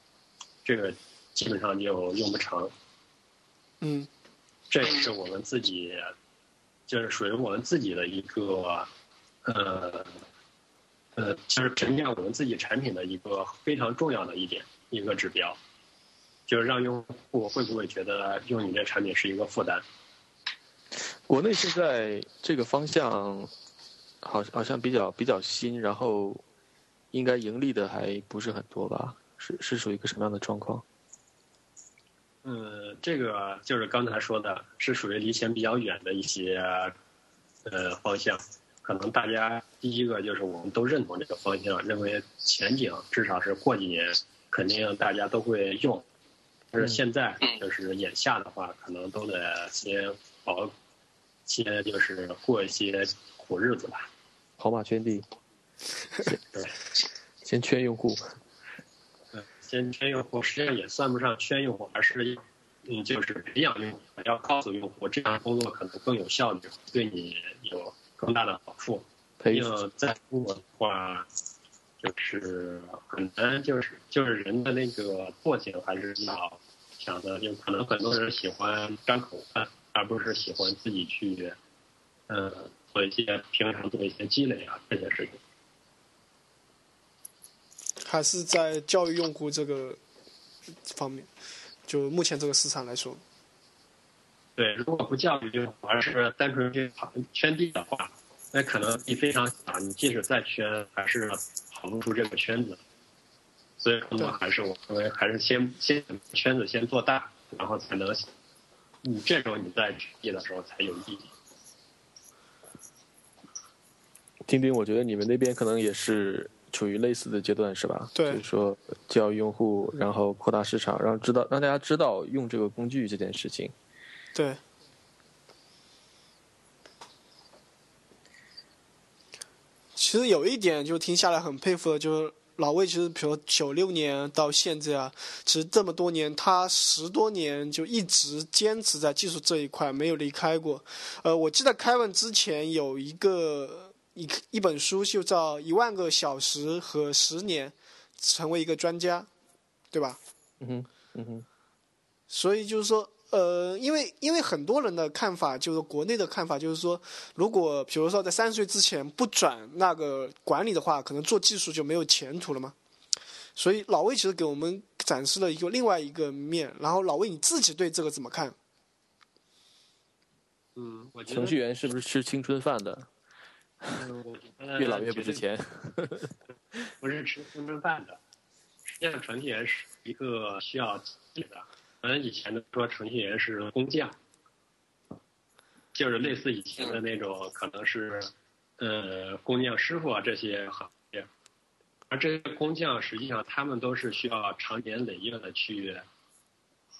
这个基本上就用不成。嗯，这也是我们自己，就是属于我们自己的一个，呃。呃，就是评价我们自己产品的一个非常重要的一点，一个指标，就是让用户会不会觉得用你这产品是一个负担。国内现在这个方向，好好像比较比较新，然后应该盈利的还不是很多吧？是是属于一个什么样的状况？嗯，这个就是刚才说的，是属于离钱比较远的一些呃方向。可能大家第一个就是我们都认同这个方向，认为前景至少是过几年肯定大家都会用，但是现在就是眼下的话，可能都得先熬，先就是过一些苦日子吧。跑马圈地，对，先圈用户。对，先圈用户，实际上也算不上圈用户，而是嗯，就是培养用户，要告诉用户这样工作可能更有效率，对你有。更大的好处，要在中国的话，就是很难，就是就是人的那个惰性还是比较强的，就可能很多人喜欢张口饭，而不是喜欢自己去，嗯，做一些平常做一些积累啊这些事情。还是在教育用户这个方面，就目前这个市场来说。对，如果不教育，就而是单纯去跑圈地的话，那可能你非常小，你即使再圈，还是跑不出这个圈子。所以可能还是我认为，还是先先圈子先做大，然后才能，你这时候你在圈地的时候才有意义。丁丁，我觉得你们那边可能也是处于类似的阶段，是吧？对。就是说教育用户，然后扩大市场，让知道让大家知道用这个工具这件事情。对，其实有一点就听下来很佩服的，就是老魏，其实比如九六年到现在啊，其实这么多年，他十多年就一直坚持在技术这一块，没有离开过。呃，我记得开文之前有一个一一本书，就叫《一万个小时和十年成为一个专家》，对吧？嗯哼，嗯哼。所以就是说。呃，因为因为很多人的看法，就是国内的看法，就是说，如果比如说在三十岁之前不转那个管理的话，可能做技术就没有前途了嘛。所以老魏其实给我们展示了一个另外一个面。然后老魏你自己对这个怎么看？嗯，我程序员是不是吃青春饭的？越老越不值钱。不是吃青春饭的，实际上程序员是一个需要积累的。我们以前的说程序员是工匠，就是类似以前的那种，可能是，呃，工匠师傅啊这些行业，而这些工匠实际上他们都是需要长年累月的去，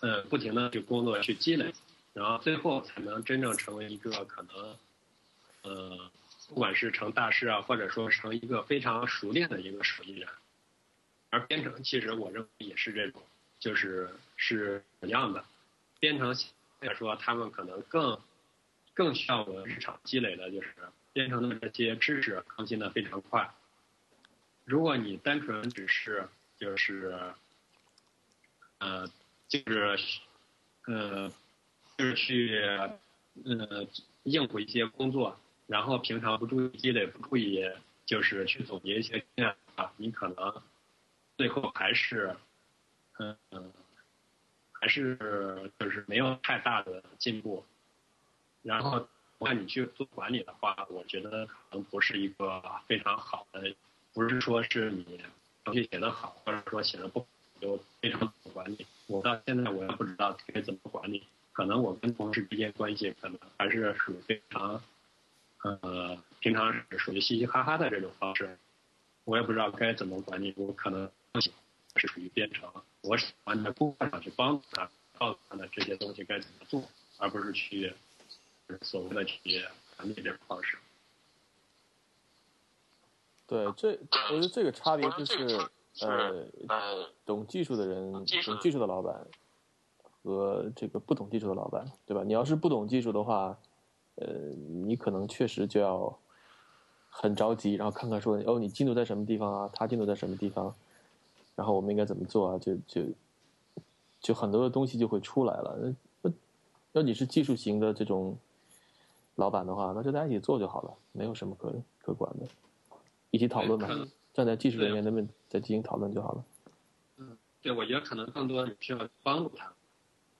呃，不停的去工作去积累，然后最后才能真正成为一个可能，呃，不管是成大师啊，或者说成一个非常熟练的一个手艺人，而编程其实我认为也是这种。就是是一样的，编程来说，他们可能更更需要我们日常积累的，就是编程的这些知识更新的非常快。如果你单纯只是就是，呃，就是呃，就是去呃应付一些工作，然后平常不注意积累，不注意就是去总结一些经验啊，你可能最后还是嗯。还是就是没有太大的进步，然后让你去做管理的话，我觉得可能不是一个非常好的，不是说是你程序写得好，或者说写的不好就非常管理。我到现在我也不知道该怎么管理，可能我跟同事之间关系可能还是属于非常，呃，平常属于嘻嘻哈哈的这种方式，我也不知道该怎么管理，我可能是属于编程。我喜欢的工作上去帮助他，告诉他的这些东西该怎么做，而不是去所谓的去管理这种方式。对，这我觉得这个差别就是呃，懂技术的人，懂技术的老板和这个不懂技术的老板，对吧？你要是不懂技术的话，呃，你可能确实就要很着急，然后看看说哦，你进度在什么地方啊？他进度在什么地方？然后我们应该怎么做啊？就就就很多的东西就会出来了。那要你是技术型的这种老板的话，那就大家一起做就好了，没有什么可可管的，一起讨论吧。站在技术人员那边再进行讨论就好了。嗯，对，我觉得可能更多你需要帮助他，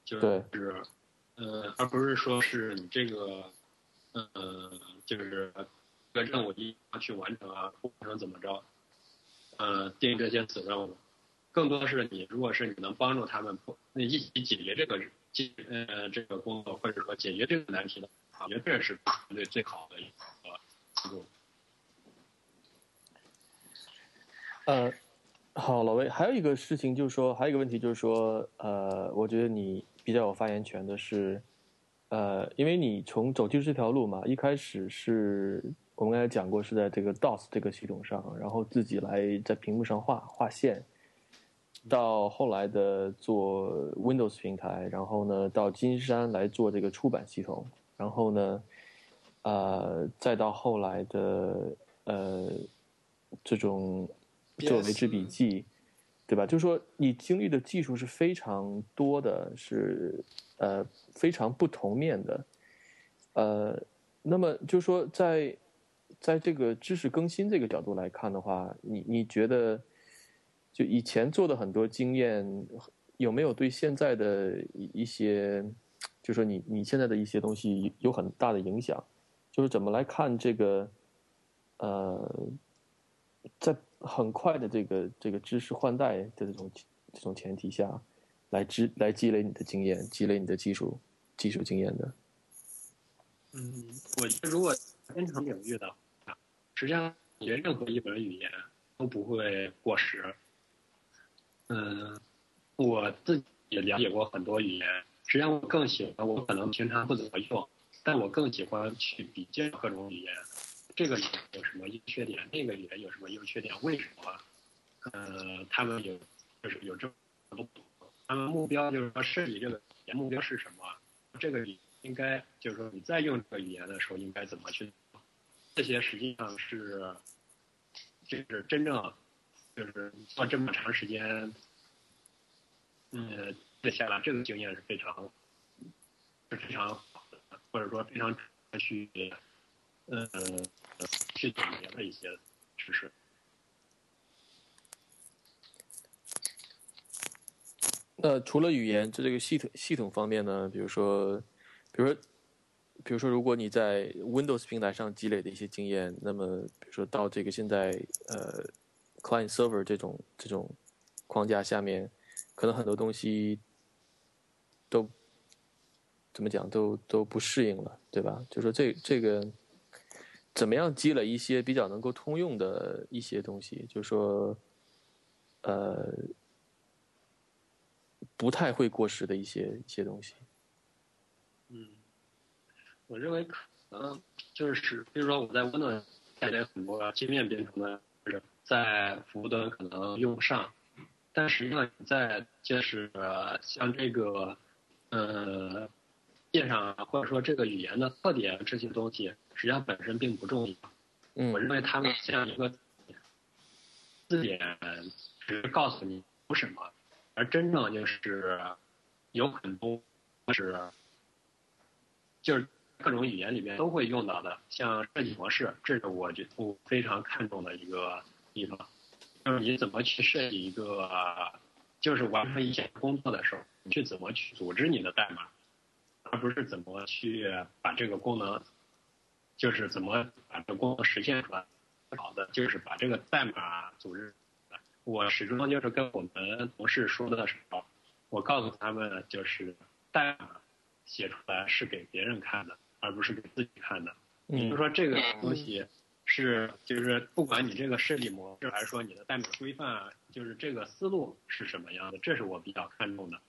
就是呃，而不是说是你这个呃，就是这个任务一要去完成啊，或者怎么着，呃，定这些子任务。更多的是你，如果是你能帮助他们一起解决这个解呃这个工作，或者说解决这个难题的，我觉得这是团队最好的一个思路。呃，好，老魏，还有一个事情就是说，还有一个问题就是说，呃，我觉得你比较有发言权的是，呃，因为你从走技术这条路嘛，一开始是我们刚才讲过是在这个 DOS 这个系统上，然后自己来在屏幕上画画线。到后来的做 Windows 平台，然后呢，到金山来做这个出版系统，然后呢，呃，再到后来的呃这种做为之笔记，对吧？就是说，你经历的技术是非常多的，是呃非常不同面的，呃，那么就是说，在在这个知识更新这个角度来看的话，你你觉得？就以前做的很多经验，有没有对现在的一些，就说你你现在的一些东西有很大的影响？就是怎么来看这个，呃，在很快的这个这个知识换代的这种这种前提下，来积来积累你的经验，积累你的技术技术经验的。嗯，我觉得如果编程领域的，实际上学任何一门语言都不会过时。嗯，我自己也了解过很多语言，实际上我更喜欢，我可能平常不怎么用，但我更喜欢去比较各种语言，这个语言有什么优缺点，那个语言有什么优缺点，为什么？呃，他们有就是有这么多，他们目标就是说设计这个语言目标是什么？这个语应该就是说你在用这个语言的时候应该怎么去？这些实际上是就是真正。就是做这么长时间，嗯，这下来这个经验是非常是非常好的，或者说非常去呃去总结的一些知识。那除了语言，在这个系统系统方面呢？比如说，比如说，比如说，如果你在 Windows 平台上积累的一些经验，那么比如说到这个现在呃。Client server 这种这种框架下面，可能很多东西都怎么讲都都不适应了，对吧？就说这这个怎么样积累一些比较能够通用的一些东西，就说呃不太会过时的一些一些东西。嗯，我认为可能就是比如说我在 Windows 带来很多界面编程的。在服务端可能用不上，但实际上在就是像这个呃界界上或者说这个语言的特点这些东西，实际上本身并不重要。嗯，我认为他们像一个字典，只是告诉你有什么，而真正就是有很多是就是各种语言里面都会用到的，像设计模式，这是我觉我非常看重的一个地方，就是你怎么去设计一个，就是完成一项工作的时候，你去怎么去组织你的代码。而不是怎么去把这个功能，就是怎么把这个功能实现出来。好的，就是把这个代码组织。我始终就是跟我们同事说的时候，我告诉他们，就是代码写出来是给别人看的，而不是给自己看的。也就是说，这个东西是就是不管你这个设计模式，还是说你的代码规范，就是这个思路是什么样的，这是我比较看重的。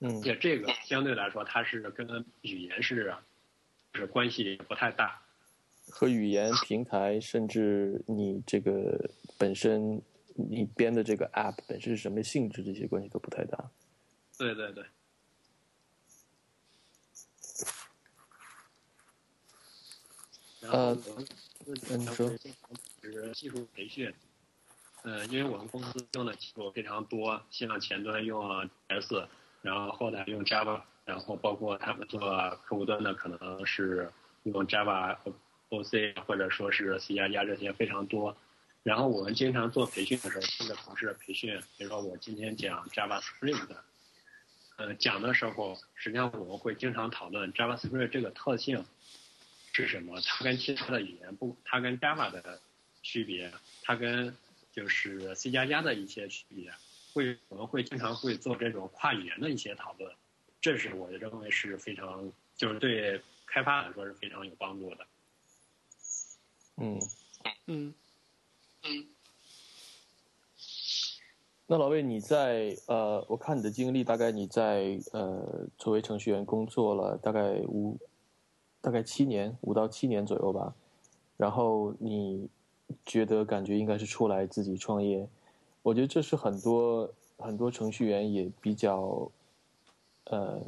嗯，且这个相对来说，它是跟语言是，是关系不太大，和语言平台，甚至你这个本身你编的这个 app 本身是什么性质，这些关系都不太大。对对对。呃，你说，是技术培训，呃，因为我们公司用的技术非常多，像前端用 S。然后后台用 Java，然后包括他们做客户端的可能是用 Java、OC 或者说是 C 加加这些非常多。然后我们经常做培训的时候，跟着同事培训，比如说我今天讲 Java Spring 的，呃，讲的时候，实际上我们会经常讨论 JavaScript 这个特性是什么，它跟其他的语言不，它跟 Java 的区别，它跟就是 C 加加的一些区别。会我们会经常会做这种跨语言的一些讨论，这是我认为是非常就是对开发来说是非常有帮助的。嗯嗯嗯。那老魏，你在呃，我看你的经历，大概你在呃，作为程序员工作了大概五大概七年，五到七年左右吧。然后你觉得感觉应该是出来自己创业。我觉得这是很多很多程序员也比较，呃，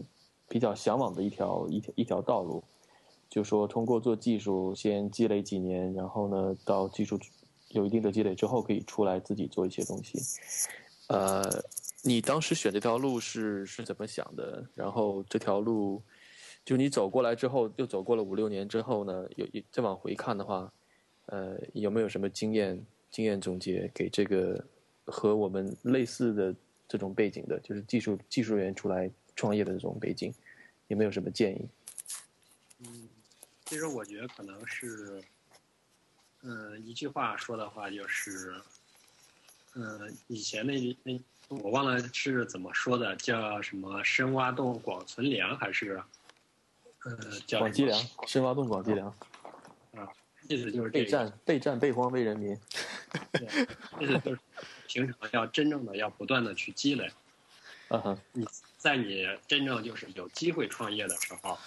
比较向往的一条一条一条道路，就说通过做技术先积累几年，然后呢，到技术有一定的积累之后，可以出来自己做一些东西。呃，你当时选这条路是是怎么想的？然后这条路，就你走过来之后，又走过了五六年之后呢，有再往回看的话，呃，有没有什么经验经验总结给这个？和我们类似的这种背景的，就是技术技术人员出来创业的这种背景，有没有什么建议？嗯，其实我觉得可能是，嗯，一句话说的话就是，嗯，以前那那我忘了是怎么说的，叫什么“深挖洞，广存粮”还是，呃，叫广积粮，深挖洞，广积粮。啊，意思就是备战备战备荒为人民。意思就是。平常要真正的要不断的去积累，嗯哼，你在你真正就是有机会创业的时候，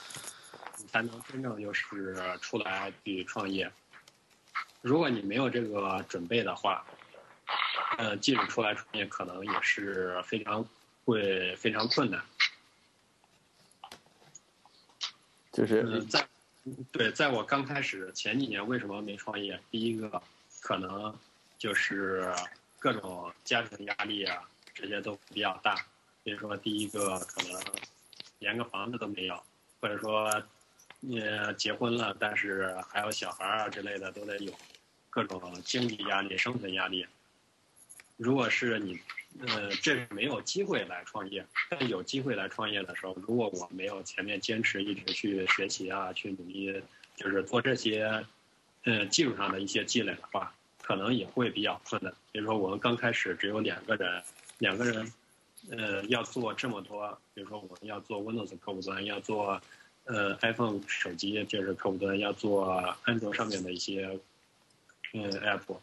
你才能真正就是出来去创业。如果你没有这个准备的话，呃，即使出来创业，可能也是非常会非常困难。就是在对，在我刚开始前几年为什么没创业？第一个可能就是。各种家庭压力啊，这些都比较大。比如说，第一个可能连个房子都没有，或者说你结婚了，但是还有小孩啊之类的，都得有各种经济压力、生存压力。如果是你，呃，这没有机会来创业。但有机会来创业的时候，如果我没有前面坚持一直去学习啊，去努力，就是做这些，呃，技术上的一些积累的话。可能也会比较困难，比如说我们刚开始只有两个人，两个人，呃，要做这么多，比如说我们要做 Windows 客户端，要做，呃，iPhone 手机就是客户端，要做安卓上面的一些，嗯，App，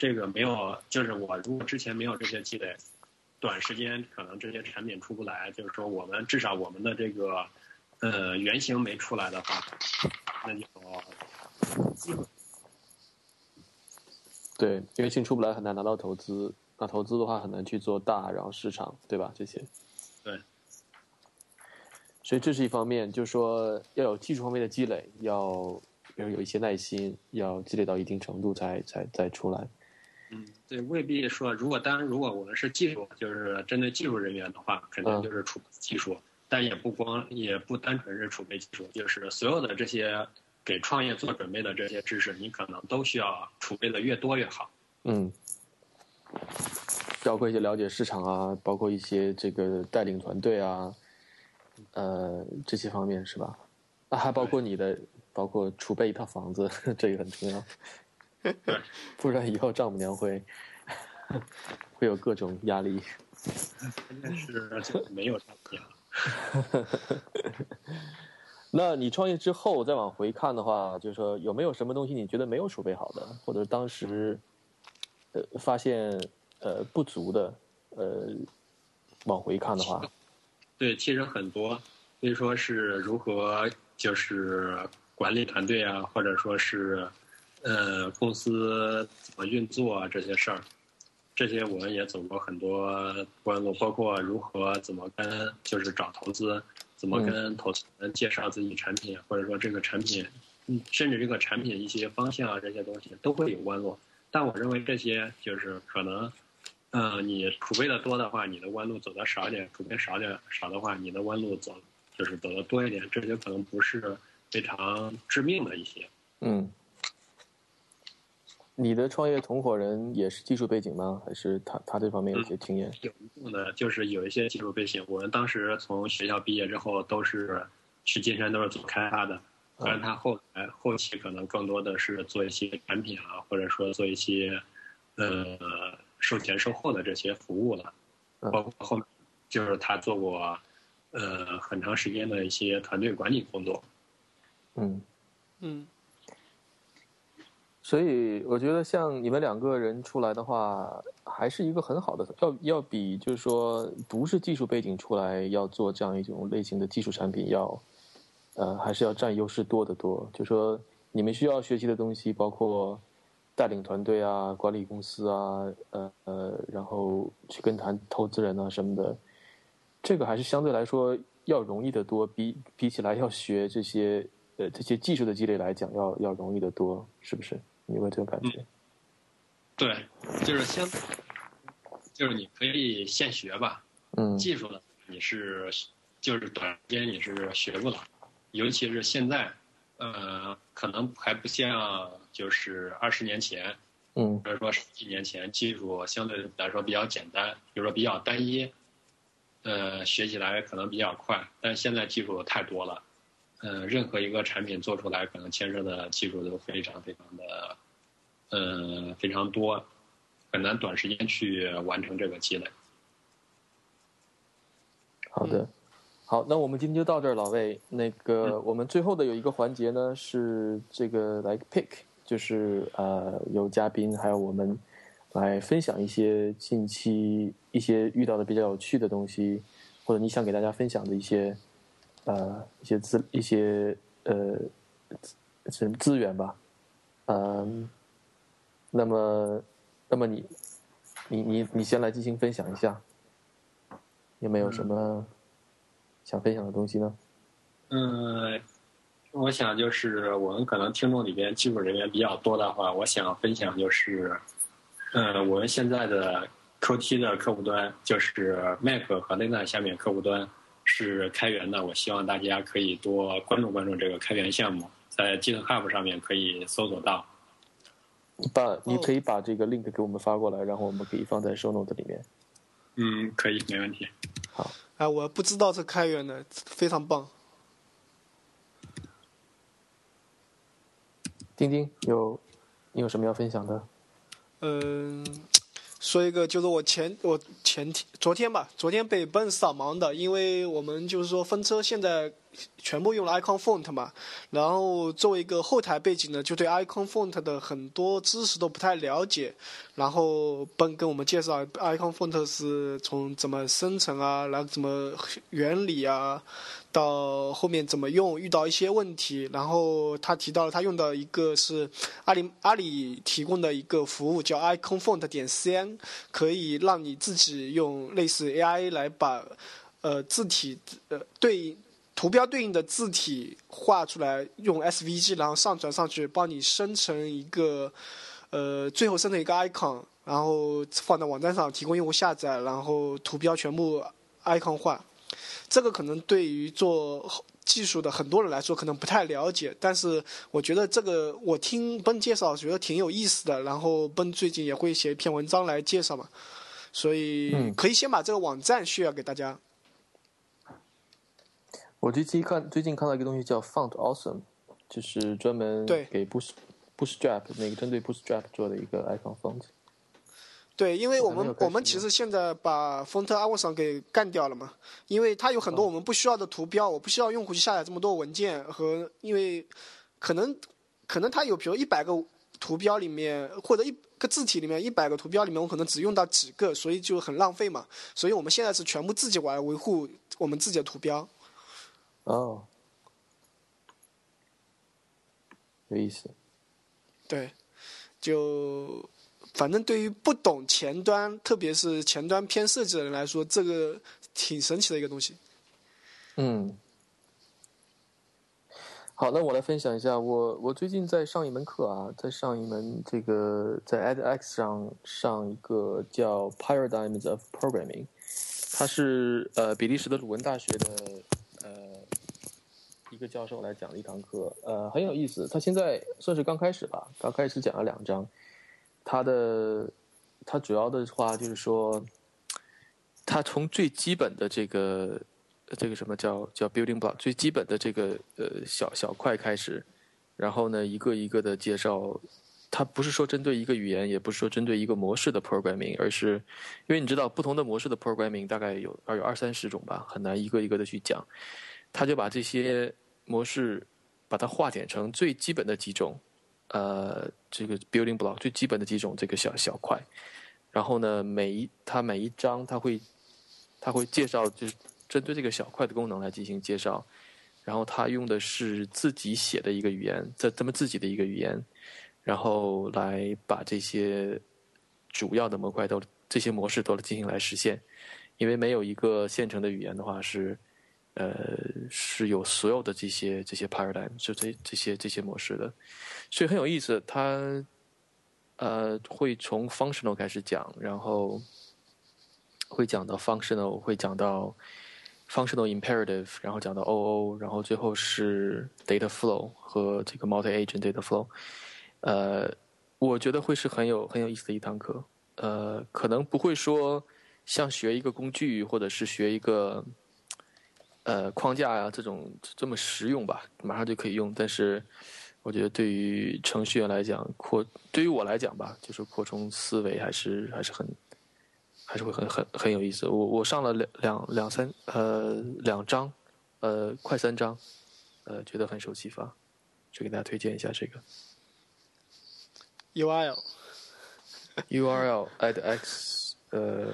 这个没有，就是我如果之前没有这些积累，短时间可能这些产品出不来，就是说我们至少我们的这个，呃，原型没出来的话，那就。对，因为新出不来，很难拿到投资。那投资的话，很难去做大，然后市场，对吧？这些。对。所以这是一方面，就是说要有技术方面的积累，要比如有一些耐心，要积累到一定程度才才再出来。嗯，对，未必说，如果当然，如果我们是技术，就是针对技术人员的话，肯定就是储技术，但也不光，也不单纯是储备技术，就是所有的这些给创业做准备的这些知识，你可能都需要储备的越多越好。嗯，包括一些了解市场啊，包括一些这个带领团队啊，呃，这些方面是吧？啊还包括你的，包括储备一套房子，这个很重要。不然以后丈母娘会会有各种压力。但是没有丈母娘。那你创业之后再往回看的话，就是说有没有什么东西你觉得没有储备好的，或者当时呃发现呃不足的，呃往回看的话，对，其实很多，所以说是如何就是管理团队啊，或者说是。呃，公司怎么运作啊？这些事儿，这些我们也走过很多弯路，包括如何怎么跟就是找投资，怎么跟投资人介绍自己产品，或者说这个产品，嗯，甚至这个产品一些方向啊，这些东西都会有弯路。但我认为这些就是可能，嗯，你储备的多的话，你的弯路走的少一点；储备少点少的话，你的弯路走就是走的多一点。这些可能不是非常致命的一些，嗯。你的创业同伙人也是技术背景吗？还是他他这方面有些经验？有一部分的，就是有一些技术背景。我们当时从学校毕业之后，都是去金山，都是做开发的。但是，他后来后期可能更多的是做一些产品啊，或者说做一些呃售前售后的这些服务了。包括后面就是他做过呃很长时间的一些团队管理工作。嗯嗯。所以我觉得像你们两个人出来的话，还是一个很好的，要要比就是说不是技术背景出来要做这样一种类型的技术产品要，呃，还是要占优势多得多。就说你们需要学习的东西，包括带领团队啊、管理公司啊，呃呃，然后去跟谈投资人啊什么的，这个还是相对来说要容易得多，比比起来要学这些呃这些技术的积累来讲，要要容易得多，是不是？你有这种感觉？对，就是先，就是你可以现学吧。嗯。技术呢你是，就是短时间你是学不了，尤其是现在，呃，可能还不像就是二十年前，嗯，或者说十几年前，技术相对来说比较简单，比如说比较单一，呃，学起来可能比较快。但现在技术太多了。嗯，任何一个产品做出来，可能牵涉的技术都非常非常的，呃，非常多，很难短时间去完成这个积累。好的，好，那我们今天就到这儿，老魏。那个，我们最后的有一个环节呢，是这个来 pick，就是呃，有嘉宾还有我们来分享一些近期一些遇到的比较有趣的东西，或者你想给大家分享的一些。呃，一些资一些呃什么资源吧，嗯，那么，那么你，你你你先来进行分享一下，有没有什么想分享的东西呢？嗯，我想就是我们可能听众里边技术人员比较多的话，我想分享就是，嗯，我们现在的 QT 的客户端就是 Mac 和 Linux 下面客户端。是开源的，我希望大家可以多关注关注这个开源项目，在 GitHub 上面可以搜索到。把你可以把这个 link 给我们发过来，然后我们可以放在 show note 里面。嗯，可以，没问题。好。哎，我不知道这开源的，非常棒。钉钉有，你有什么要分享的？嗯。说一个，就是我前我前天昨天吧，昨天被奔扫盲的，因为我们就是说分车现在全部用了 Icon Font 嘛，然后作为一个后台背景呢，就对 Icon Font 的很多知识都不太了解，然后奔跟我们介绍 Icon Font 是从怎么生成啊，然后怎么原理啊。到后面怎么用？遇到一些问题，然后他提到了他用的一个是阿里阿里提供的一个服务，叫 iconfont 点 cn，可以让你自己用类似 AI 来把呃字体呃对应图标对应的字体画出来，用 SVG 然后上传上去，帮你生成一个，呃，最后生成一个 icon，然后放在网站上提供用户下载，然后图标全部 icon 化。这个可能对于做技术的很多人来说可能不太了解，但是我觉得这个我听奔介绍觉得挺有意思的，然后奔最近也会写一篇文章来介绍嘛，所以可以先把这个网站 share 给大家。我最近看最近看到一个东西叫 Font Awesome，就是专门给 Bootstrap 那个针对 Bootstrap 做的一个 icon font。对，因为我们我们其实现在把 Font Awesome 给干掉了嘛，因为它有很多我们不需要的图标，我不需要用户去下载这么多文件和，因为可能可能它有比如一百个图标里面或者一个字体里面一百个图标里面，我可能只用到几个，所以就很浪费嘛。所以我们现在是全部自己来维护我们自己的图标。哦，有意思。对，就反正对于不懂前端，特别是前端偏设计的人来说，这个挺神奇的一个东西。嗯。好，那我来分享一下，我我最近在上一门课啊，在上一门这个在 edX 上上一个叫 Paradigms of Programming，它是呃比利时的鲁文大学的。一个教授来讲了一堂课，呃，很有意思。他现在算是刚开始吧，刚开始讲了两章。他的他主要的话就是说，他从最基本的这个这个什么叫叫 building block 最基本的这个呃小小块开始，然后呢一个一个的介绍。他不是说针对一个语言，也不是说针对一个模式的 programming，而是因为你知道不同的模式的 programming 大概有有二三十种吧，很难一个一个的去讲。他就把这些模式把它化简成最基本的几种，呃，这个 building block 最基本的几种这个小小块，然后呢，每一它每一章它会它会介绍，就是针对这个小块的功能来进行介绍，然后他用的是自己写的一个语言，这他们自己的一个语言，然后来把这些主要的模块都这些模式都进行来实现，因为没有一个现成的语言的话是。呃，是有所有的这些这些 paradigm，就这这些这些模式的，所以很有意思。它呃会从 functional 开始讲，然后会讲到 functional，会讲到 functional imperative，然后讲到 OO，然后最后是 data flow 和这个 multi agent data flow。呃，我觉得会是很有很有意思的一堂课。呃，可能不会说像学一个工具，或者是学一个。呃，框架呀，这种这么实用吧，马上就可以用。但是，我觉得对于程序员来讲，扩对于我来讲吧，就是扩充思维还是还是很，还是会很很很有意思。我我上了两两两三呃两章，呃快三章，呃觉得很受启发，就给大家推荐一下这个。URL。URL add x 呃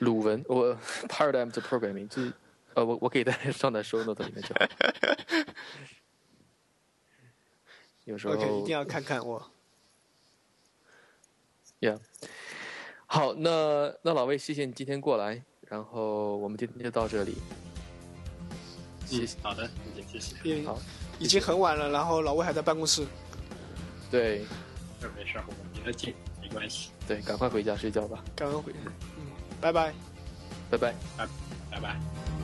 鲁文我 paradigm 的 programming 这。呃，我我给大家上在收 note 里面就好。有时候一定要看看我。Yeah，好，那那老魏，谢谢你今天过来，然后我们今天就到这里。谢谢，好的，谢谢，谢谢。好，已经很晚了，然后老魏还在办公室。对，这没事，我们离得近，没关系。对，赶快回家睡觉吧。赶快回，嗯，拜拜，拜拜，拜拜拜。